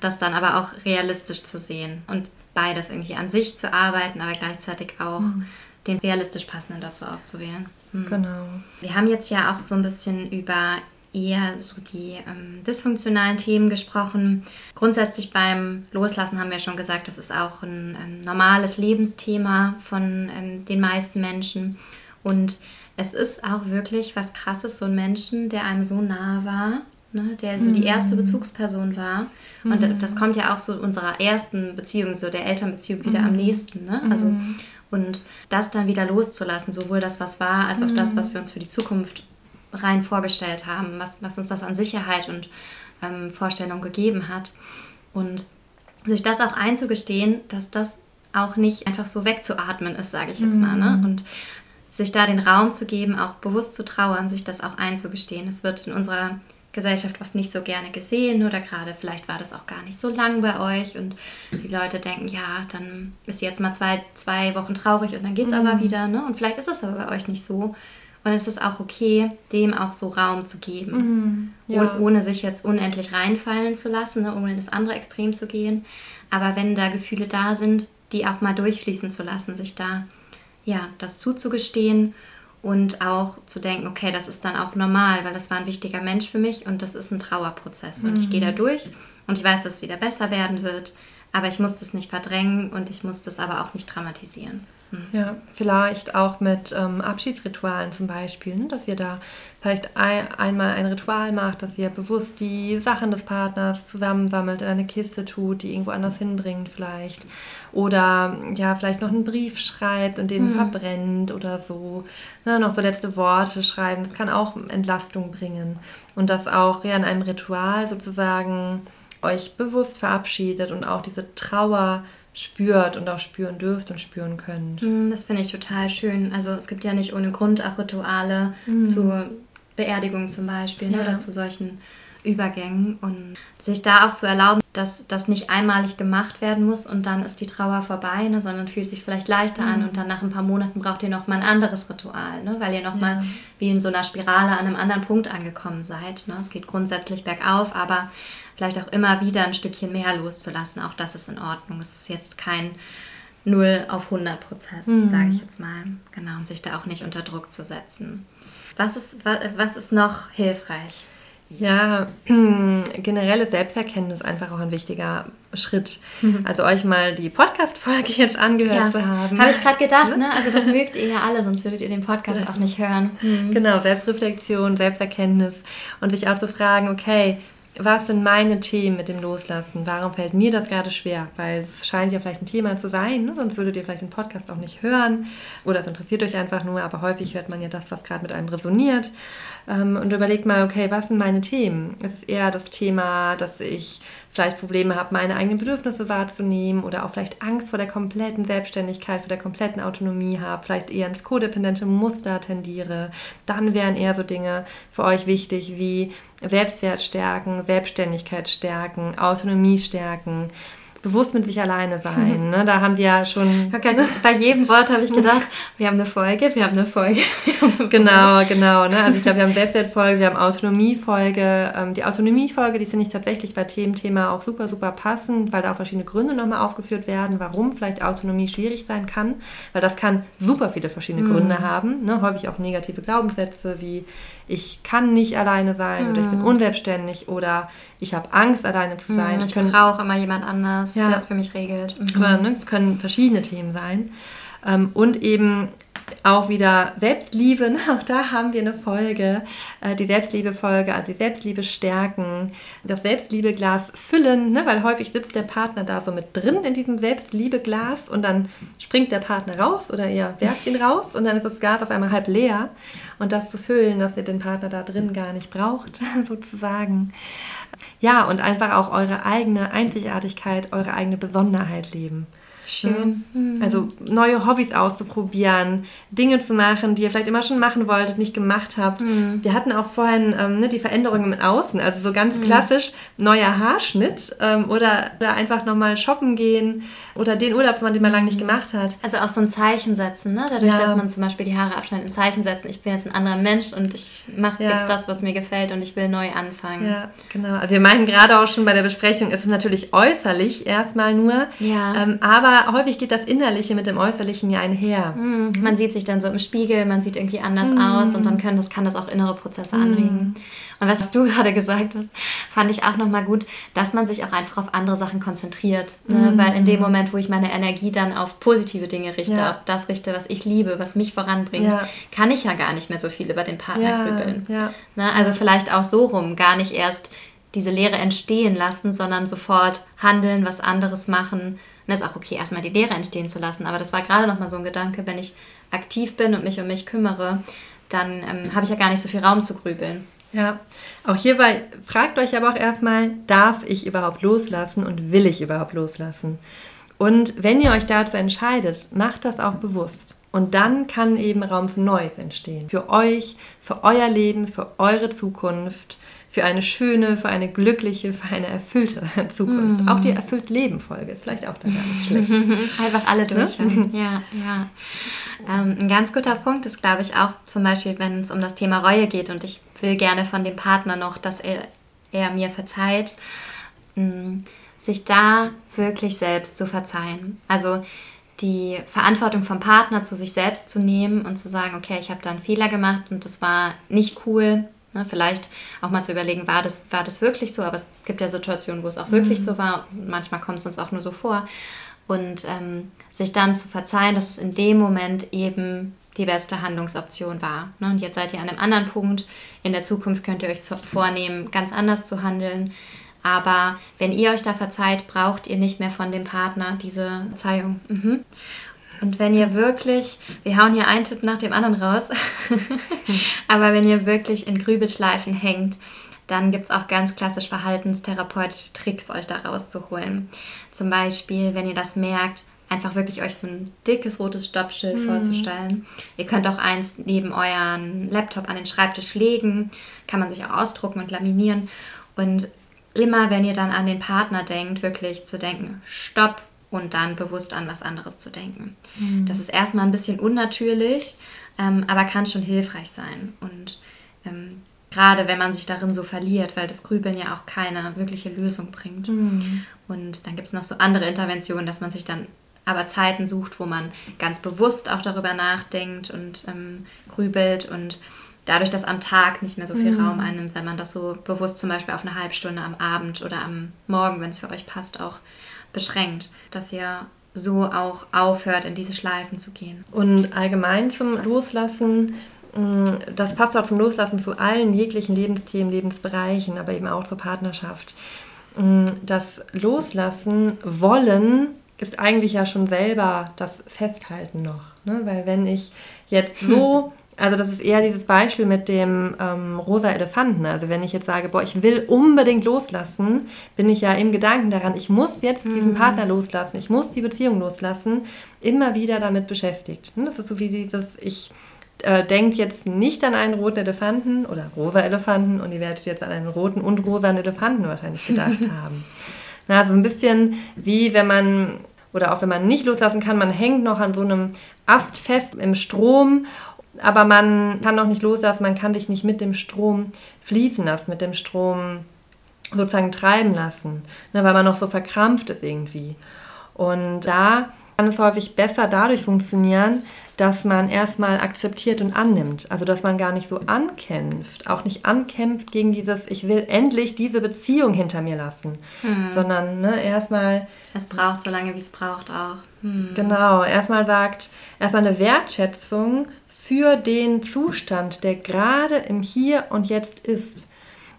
das dann aber auch realistisch zu sehen. Und beides irgendwie an sich zu arbeiten, aber gleichzeitig auch. Mhm den realistisch passenden dazu auszuwählen. Mhm. Genau. Wir haben jetzt ja auch so ein bisschen über eher so die ähm, dysfunktionalen Themen gesprochen. Grundsätzlich beim Loslassen haben wir schon gesagt, das ist auch ein ähm, normales Lebensthema von ähm, den meisten Menschen. Und es ist auch wirklich was Krasses, so ein Menschen, der einem so nah war, ne, der so die erste mhm. Bezugsperson war. Und mhm. das kommt ja auch so unserer ersten Beziehung, so der Elternbeziehung wieder mhm. am nächsten. Ne? Also, mhm. und das dann wieder loszulassen, sowohl das, was war, als auch das, was wir uns für die Zukunft rein vorgestellt haben, was, was uns das an Sicherheit und ähm, Vorstellung gegeben hat. Und sich das auch einzugestehen, dass das auch nicht einfach so wegzuatmen ist, sage ich jetzt mal. Ne? Mhm. Und sich da den Raum zu geben, auch bewusst zu trauern, sich das auch einzugestehen. Es wird in unserer Gesellschaft oft nicht so gerne gesehen oder gerade vielleicht war das auch gar nicht so lang bei euch und die Leute denken, ja, dann ist sie jetzt mal zwei, zwei Wochen traurig und dann geht es mhm. aber wieder. Ne? Und vielleicht ist es aber bei euch nicht so. Und es ist auch okay, dem auch so Raum zu geben. Mhm, ja. Und ohne sich jetzt unendlich reinfallen zu lassen, ne, ohne in das andere Extrem zu gehen. Aber wenn da Gefühle da sind, die auch mal durchfließen zu lassen, sich da ja, das zuzugestehen und auch zu denken, okay, das ist dann auch normal, weil das war ein wichtiger Mensch für mich und das ist ein Trauerprozess. Und ich gehe da mhm. durch und ich weiß, dass es wieder besser werden wird. aber ich muss das nicht verdrängen und ich muss das aber auch nicht dramatisieren. Hm. Ja, vielleicht auch mit ähm, Abschiedsritualen zum Beispiel, ne? dass ihr da vielleicht ein, einmal ein Ritual macht, dass ihr bewusst die Sachen des Partners zusammensammelt, in eine Kiste tut, die irgendwo anders hinbringt vielleicht. Oder ja, vielleicht noch einen Brief schreibt und den mhm. verbrennt oder so. Ne? Noch so letzte Worte schreiben. Das kann auch Entlastung bringen. Und das auch ja in einem Ritual sozusagen euch bewusst verabschiedet und auch diese Trauer spürt und auch spüren dürft und spüren könnt. Mm, das finde ich total schön. Also es gibt ja nicht ohne Grund auch Rituale mhm. zu Beerdigungen zum Beispiel ne, ja. oder zu solchen Übergängen und sich da auch zu erlauben, dass das nicht einmalig gemacht werden muss und dann ist die Trauer vorbei, ne, sondern fühlt sich vielleicht leichter mhm. an und dann nach ein paar Monaten braucht ihr nochmal ein anderes Ritual, ne, weil ihr nochmal ja. wie in so einer Spirale an einem anderen Punkt angekommen seid. Ne. Es geht grundsätzlich bergauf, aber vielleicht auch immer wieder ein Stückchen mehr loszulassen. Auch das ist in Ordnung. Es ist jetzt kein 0 auf 100 Prozess, mhm. sage ich jetzt mal. Genau, und sich da auch nicht unter Druck zu setzen. Was ist, was ist noch hilfreich? Ja, generelle Selbsterkenntnis einfach auch ein wichtiger Schritt. Mhm. Also euch mal die Podcast-Folge jetzt angehört ja. zu haben. Habe ich gerade gedacht, ne? Also das mögt ihr ja alle, sonst würdet ihr den Podcast auch nicht hören. Mhm. Genau, Selbstreflexion, Selbsterkenntnis und sich auch zu fragen, okay, was sind meine Themen mit dem Loslassen? Warum fällt mir das gerade schwer? Weil es scheint ja vielleicht ein Thema zu sein, ne? sonst würdet ihr vielleicht den Podcast auch nicht hören oder es interessiert euch einfach nur, aber häufig hört man ja das, was gerade mit einem resoniert. Ähm, und überlegt mal, okay, was sind meine Themen? Es ist eher das Thema, dass ich vielleicht Probleme habe, meine eigenen Bedürfnisse wahrzunehmen oder auch vielleicht Angst vor der kompletten Selbstständigkeit, vor der kompletten Autonomie habe, vielleicht eher ins codependente Muster tendiere, dann wären eher so Dinge für euch wichtig wie Selbstwert stärken, Selbstständigkeit stärken, Autonomie stärken bewusst mit sich alleine sein. Ne? Da haben wir ja schon. Okay, bei jedem Wort habe ich gedacht, wir haben eine Folge, wir haben eine Folge. Haben eine genau, Folge. genau. Ne? Also ich glaube, wir haben Selbstwertfolge, wir haben Autonomiefolge. Ähm, die Autonomiefolge, die finde ich tatsächlich bei Thementhema auch super, super passend, weil da auch verschiedene Gründe nochmal aufgeführt werden, warum vielleicht Autonomie schwierig sein kann. Weil das kann super viele verschiedene mhm. Gründe haben. Ne? Häufig auch negative Glaubenssätze wie ich kann nicht alleine sein mhm. oder ich bin mhm. unselbstständig oder ich habe Angst, alleine zu sein. Mhm, ich brauche immer jemand anders, ja. der es für mich regelt. Mhm. Aber ne, es können verschiedene Themen sein. Ähm, und eben auch wieder Selbstliebe, ne? auch da haben wir eine Folge, äh, die Selbstliebe-Folge, also die Selbstliebe stärken, das Selbstliebeglas füllen, ne? weil häufig sitzt der Partner da so mit drin in diesem Selbstliebeglas und dann springt der Partner raus oder ihr werft ihn raus und dann ist das Glas auf einmal halb leer und das zu füllen, dass ihr den Partner da drin gar nicht braucht, sozusagen. Ja, und einfach auch eure eigene Einzigartigkeit, eure eigene Besonderheit leben. Schön. Mhm. Also neue Hobbys auszuprobieren, Dinge zu machen, die ihr vielleicht immer schon machen wolltet, nicht gemacht habt. Mhm. Wir hatten auch vorhin ähm, ne, die Veränderungen im Außen, also so ganz mhm. klassisch neuer Haarschnitt ähm, oder, oder einfach nochmal shoppen gehen oder den Urlaubsmann, den man lange nicht gemacht hat. Also auch so ein Zeichen setzen, ne? dadurch, ja. dass man zum Beispiel die Haare abschneidet, ein Zeichen setzen, ich bin jetzt ein anderer Mensch und ich mache ja. jetzt das, was mir gefällt und ich will neu anfangen. Ja, genau. Also wir meinen gerade auch schon bei der Besprechung, ist es natürlich äußerlich erstmal nur, ja. Ähm, aber häufig geht das Innerliche mit dem Äußerlichen ja einher. Mhm. Man sieht sich dann so im Spiegel, man sieht irgendwie anders mhm. aus und dann können das, kann das auch innere Prozesse mhm. anregen. Und was du gerade gesagt hast, fand ich auch nochmal gut, dass man sich auch einfach auf andere Sachen konzentriert. Ne? Mhm. Weil in dem Moment, wo ich meine Energie dann auf positive Dinge richte, ja. auf das richte, was ich liebe, was mich voranbringt, ja. kann ich ja gar nicht mehr so viel über den Partner ja. grübeln. Ne? Also vielleicht auch so rum, gar nicht erst diese Lehre entstehen lassen, sondern sofort handeln, was anderes machen. Und das ist auch okay, erstmal die Lehre entstehen zu lassen. Aber das war gerade nochmal so ein Gedanke, wenn ich aktiv bin und mich um mich kümmere, dann ähm, habe ich ja gar nicht so viel Raum zu grübeln. Ja, auch hierbei fragt euch aber auch erstmal, darf ich überhaupt loslassen und will ich überhaupt loslassen? Und wenn ihr euch dazu entscheidet, macht das auch bewusst. Und dann kann eben Raum für Neues entstehen. Für euch, für euer Leben, für eure Zukunft, für eine schöne, für eine glückliche, für eine erfüllte Zukunft. Mm. Auch die erfüllt Leben Folge ist vielleicht auch da gar nicht schlecht. Einfach alle durch. Ne? Ja, ja. Ähm, ein ganz guter Punkt ist, glaube ich, auch zum Beispiel, wenn es um das Thema Reue geht und ich will gerne von dem Partner noch, dass er, er mir verzeiht, mh, mm, sich da wirklich selbst zu verzeihen. Also die Verantwortung vom Partner zu sich selbst zu nehmen und zu sagen, okay, ich habe da einen Fehler gemacht und das war nicht cool, Ne, vielleicht auch mal zu überlegen, war das, war das wirklich so? Aber es gibt ja Situationen, wo es auch wirklich mhm. so war. Manchmal kommt es uns auch nur so vor. Und ähm, sich dann zu verzeihen, dass es in dem Moment eben die beste Handlungsoption war. Ne? Und jetzt seid ihr an einem anderen Punkt. In der Zukunft könnt ihr euch vornehmen, ganz anders zu handeln. Aber wenn ihr euch da verzeiht, braucht ihr nicht mehr von dem Partner diese Verzeihung. Mhm. Und wenn ihr wirklich, wir hauen hier einen Tipp nach dem anderen raus, aber wenn ihr wirklich in Grübelschleifen hängt, dann gibt es auch ganz klassisch verhaltenstherapeutische Tricks, euch da rauszuholen. Zum Beispiel, wenn ihr das merkt, einfach wirklich euch so ein dickes rotes Stoppschild mhm. vorzustellen. Ihr könnt auch eins neben euren Laptop an den Schreibtisch legen, kann man sich auch ausdrucken und laminieren. Und immer, wenn ihr dann an den Partner denkt, wirklich zu denken, stopp und dann bewusst an was anderes zu denken. Mhm. Das ist erstmal ein bisschen unnatürlich, ähm, aber kann schon hilfreich sein. Und ähm, gerade wenn man sich darin so verliert, weil das Grübeln ja auch keine wirkliche Lösung bringt. Mhm. Und dann gibt es noch so andere Interventionen, dass man sich dann aber Zeiten sucht, wo man ganz bewusst auch darüber nachdenkt und ähm, grübelt und dadurch, dass am Tag nicht mehr so viel mhm. Raum einnimmt, wenn man das so bewusst zum Beispiel auf eine halbe Stunde am Abend oder am Morgen, wenn es für euch passt, auch beschränkt, dass ihr so auch aufhört, in diese Schleifen zu gehen. Und allgemein zum Loslassen, mm, das passt auch zum Loslassen zu allen jeglichen Lebensthemen, Lebensbereichen, aber eben auch zur Partnerschaft. Mm, das Loslassen wollen ist eigentlich ja schon selber das Festhalten noch. Ne? Weil wenn ich jetzt so, also das ist eher dieses Beispiel mit dem ähm, rosa Elefanten. Also wenn ich jetzt sage, boah, ich will unbedingt loslassen, bin ich ja im Gedanken daran, ich muss jetzt diesen mhm. Partner loslassen, ich muss die Beziehung loslassen, immer wieder damit beschäftigt. Ne? Das ist so wie dieses, ich äh, denkt jetzt nicht an einen roten Elefanten oder rosa Elefanten und ihr werdet jetzt an einen roten und rosa Elefanten wahrscheinlich gedacht haben. Na, also ein bisschen wie wenn man oder auch wenn man nicht loslassen kann, man hängt noch an so einem Ast fest im Strom, aber man kann noch nicht loslassen, man kann sich nicht mit dem Strom fließen lassen, mit dem Strom sozusagen treiben lassen, ne, weil man noch so verkrampft ist irgendwie. Und da kann es häufig besser dadurch funktionieren, dass man erstmal akzeptiert und annimmt. Also dass man gar nicht so ankämpft, auch nicht ankämpft gegen dieses, ich will endlich diese Beziehung hinter mir lassen, hm. sondern ne, erstmal... Es braucht so lange, wie es braucht auch. Hm. Genau, erstmal sagt, erstmal eine Wertschätzung für den Zustand, der gerade im Hier und Jetzt ist.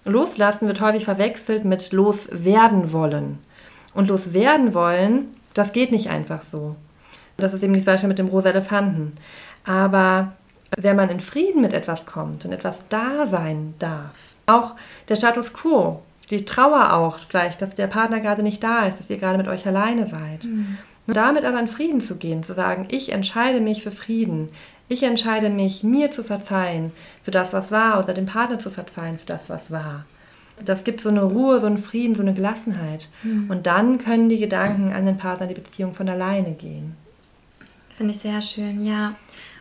Loslassen wird häufig verwechselt mit loswerden wollen. Und loswerden wollen, das geht nicht einfach so. Das ist eben das Beispiel mit dem rosa Elefanten. Aber wenn man in Frieden mit etwas kommt und etwas da sein darf, auch der Status quo, die Trauer auch vielleicht, dass der Partner gerade nicht da ist, dass ihr gerade mit euch alleine seid. Mhm. Damit aber in Frieden zu gehen, zu sagen, ich entscheide mich für Frieden. Ich entscheide mich, mir zu verzeihen für das, was war, oder dem Partner zu verzeihen für das, was war. Das gibt so eine Ruhe, so einen Frieden, so eine Gelassenheit. Mhm. Und dann können die Gedanken an den Partner, die Beziehung von alleine gehen. Finde ich sehr schön, ja.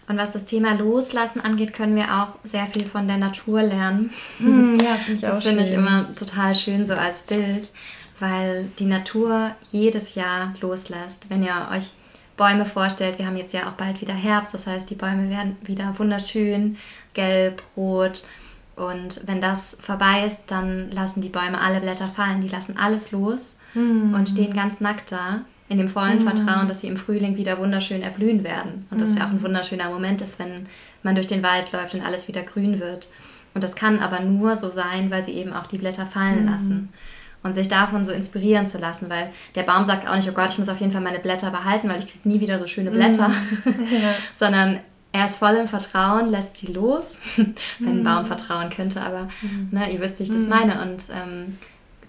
Und was das Thema Loslassen angeht, können wir auch sehr viel von der Natur lernen. Mm, ja, finde ich Das finde ich immer total schön so als Bild, weil die Natur jedes Jahr loslässt. Wenn ihr euch Bäume vorstellt, wir haben jetzt ja auch bald wieder Herbst, das heißt, die Bäume werden wieder wunderschön, gelb, rot. Und wenn das vorbei ist, dann lassen die Bäume alle Blätter fallen, die lassen alles los mm. und stehen ganz nackt da in dem vollen mhm. Vertrauen, dass sie im Frühling wieder wunderschön erblühen werden. Und das mhm. ja auch ein wunderschöner Moment ist, wenn man durch den Wald läuft und alles wieder grün wird. Und das kann aber nur so sein, weil sie eben auch die Blätter fallen lassen. Und sich davon so inspirieren zu lassen, weil der Baum sagt auch nicht, oh Gott, ich muss auf jeden Fall meine Blätter behalten, weil ich kriege nie wieder so schöne Blätter, mhm. ja. sondern er ist voll im Vertrauen, lässt sie los, wenn ein Baum mhm. vertrauen könnte, aber mhm. ne, ihr wisst, wie ich das meine. Und ähm,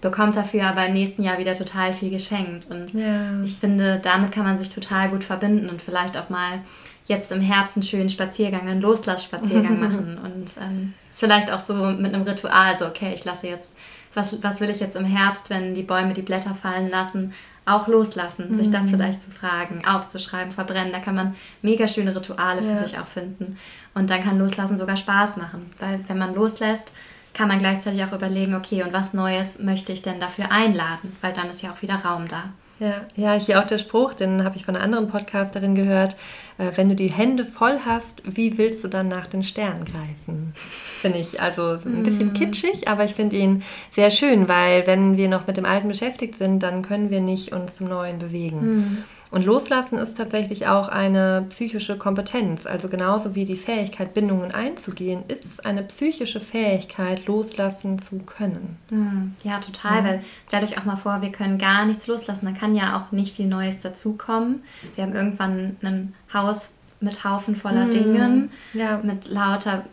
bekommt dafür aber im nächsten Jahr wieder total viel geschenkt. Und ja. ich finde, damit kann man sich total gut verbinden und vielleicht auch mal jetzt im Herbst einen schönen Spaziergang, einen Loslassspaziergang machen. Und ähm, vielleicht auch so mit einem Ritual, so, okay, ich lasse jetzt, was, was will ich jetzt im Herbst, wenn die Bäume die Blätter fallen lassen, auch loslassen, mhm. sich das mhm. vielleicht zu fragen, aufzuschreiben, verbrennen. Da kann man mega schöne Rituale für ja. sich auch finden. Und dann kann Loslassen sogar Spaß machen, weil wenn man loslässt, kann man gleichzeitig auch überlegen, okay, und was Neues möchte ich denn dafür einladen? Weil dann ist ja auch wieder Raum da. Ja, ja, hier auch der Spruch, den habe ich von einer anderen Podcasterin gehört. Äh, wenn du die Hände voll hast, wie willst du dann nach den Sternen greifen? Finde ich also ein bisschen Mhm. kitschig, aber ich finde ihn sehr schön, weil wenn wir noch mit dem Alten beschäftigt sind, dann können wir nicht uns zum Neuen bewegen. Mhm. Und loslassen ist tatsächlich auch eine psychische Kompetenz. Also genauso wie die Fähigkeit, Bindungen einzugehen, ist es eine psychische Fähigkeit, loslassen zu können. Hm, Ja, total, weil stellt euch auch mal vor, wir können gar nichts loslassen. Da kann ja auch nicht viel Neues dazukommen. Wir haben irgendwann ein Haus mit Haufen voller Dingen, Ja. mit lauter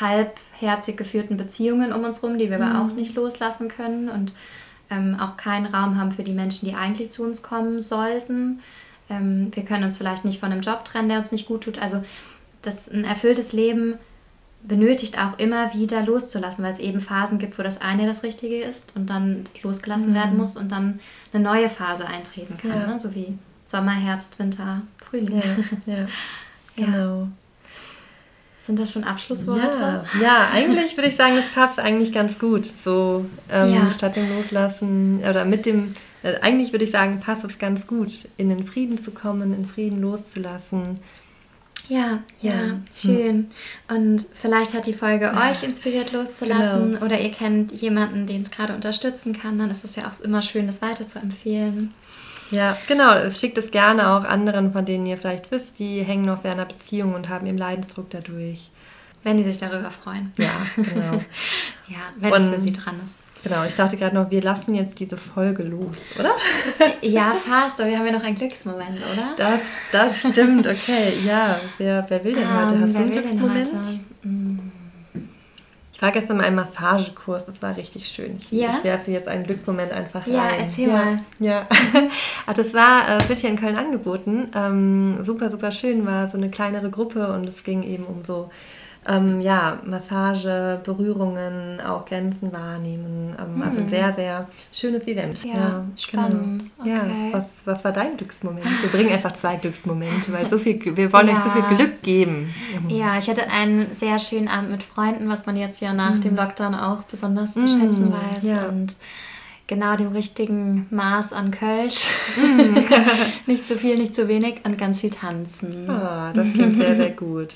halbherzig geführten Beziehungen um uns rum, die wir aber auch nicht loslassen können und ähm, auch keinen Raum haben für die Menschen, die eigentlich zu uns kommen sollten. Ähm, wir können uns vielleicht nicht von einem Job trennen, der uns nicht gut tut. Also das ein erfülltes Leben benötigt auch immer wieder loszulassen, weil es eben Phasen gibt, wo das eine das Richtige ist und dann losgelassen werden muss und dann eine neue Phase eintreten kann, Ja. ne? so wie Sommer, Herbst, Winter, Frühling. Ja, ja. Genau. Sind das schon Abschlussworte? Ja, ja, eigentlich würde ich sagen, das passt eigentlich ganz gut. So ähm, Ja. statt dem Loslassen oder mit dem, äh, eigentlich würde ich sagen, passt es ganz gut, in den Frieden zu kommen, in Frieden loszulassen. Ja, ja, Ja. Hm. schön. Und vielleicht hat die Folge euch inspiriert loszulassen Genau. oder ihr kennt jemanden, den es gerade unterstützen kann, dann ist es ja auch immer schön, das weiter zu empfehlen. Ja, genau. Es schickt es gerne auch anderen, von denen ihr vielleicht wisst, die hängen noch sehr in einer Beziehung und haben ihren Leidensdruck dadurch. Wenn die sich darüber freuen. Ja, genau. Ja, wenn es Und- für sie dran ist. genau, ich dachte gerade noch, wir lassen jetzt diese Folge los, oder? Ja, fast, aber wir haben ja noch einen Glücksmoment, oder? Das, das stimmt, okay. Ja, wer, wer will denn heute? Ähm, Hast du einen Glücksmoment? Ich war gestern in einem Massagekurs, das war richtig schön. Ich, Ja? ich werfe jetzt einen Glücksmoment einfach Ja, rein. erzähl ja, mal. Ja, das war, äh, es wird hier in Köln angeboten. Ähm, super, super schön, war so eine kleinere Gruppe und es ging eben um so, ähm, ja, Massage, Berührungen, auch Grenzen wahrnehmen. Ähm, Also ein sehr, sehr schönes Event. Hm. Ja, spannend. Ja, Okay. was, was war dein Glücksmoment? Wir bringen einfach zwei Glücksmomente, weil so viel, wir wollen euch so Ja. viel Glück geben. Ja, ich hatte einen sehr schönen Abend mit Freunden, was man jetzt ja nach dem Lockdown auch besonders zu schätzen weiß. ja. Und genau dem richtigen Maß an Kölsch. Mm. nicht zu viel, nicht zu wenig und ganz viel tanzen. Ah, das klingt sehr, sehr gut.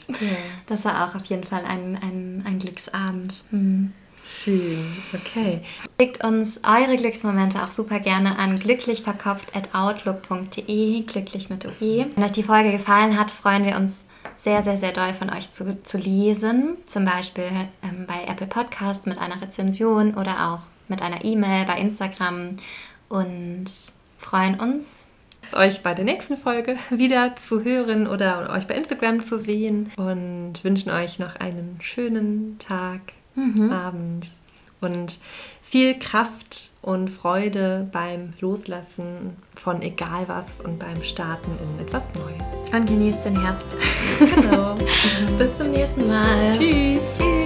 Das war auch auf jeden Fall ein, ein, ein Glücksabend. Hm. Schön, okay. Schickt uns eure Glücksmomente auch super gerne an glücklichverkopft.outlook.de, glücklich mit OE. Wenn euch die Folge gefallen hat, freuen wir uns sehr, sehr, sehr doll von euch zu, zu lesen. Zum Beispiel ähm, bei Apple Podcast mit einer Rezension oder auch mit einer E-Mail bei Instagram und freuen uns. Euch bei der nächsten Folge wieder zu hören oder euch bei Instagram zu sehen und wünschen euch noch einen schönen Tag, Abend und viel Kraft und Freude beim Loslassen von egal was und beim Starten in etwas Neues. Und genießt den Herbst. Genau. Bis zum nächsten Mal. Tschüss.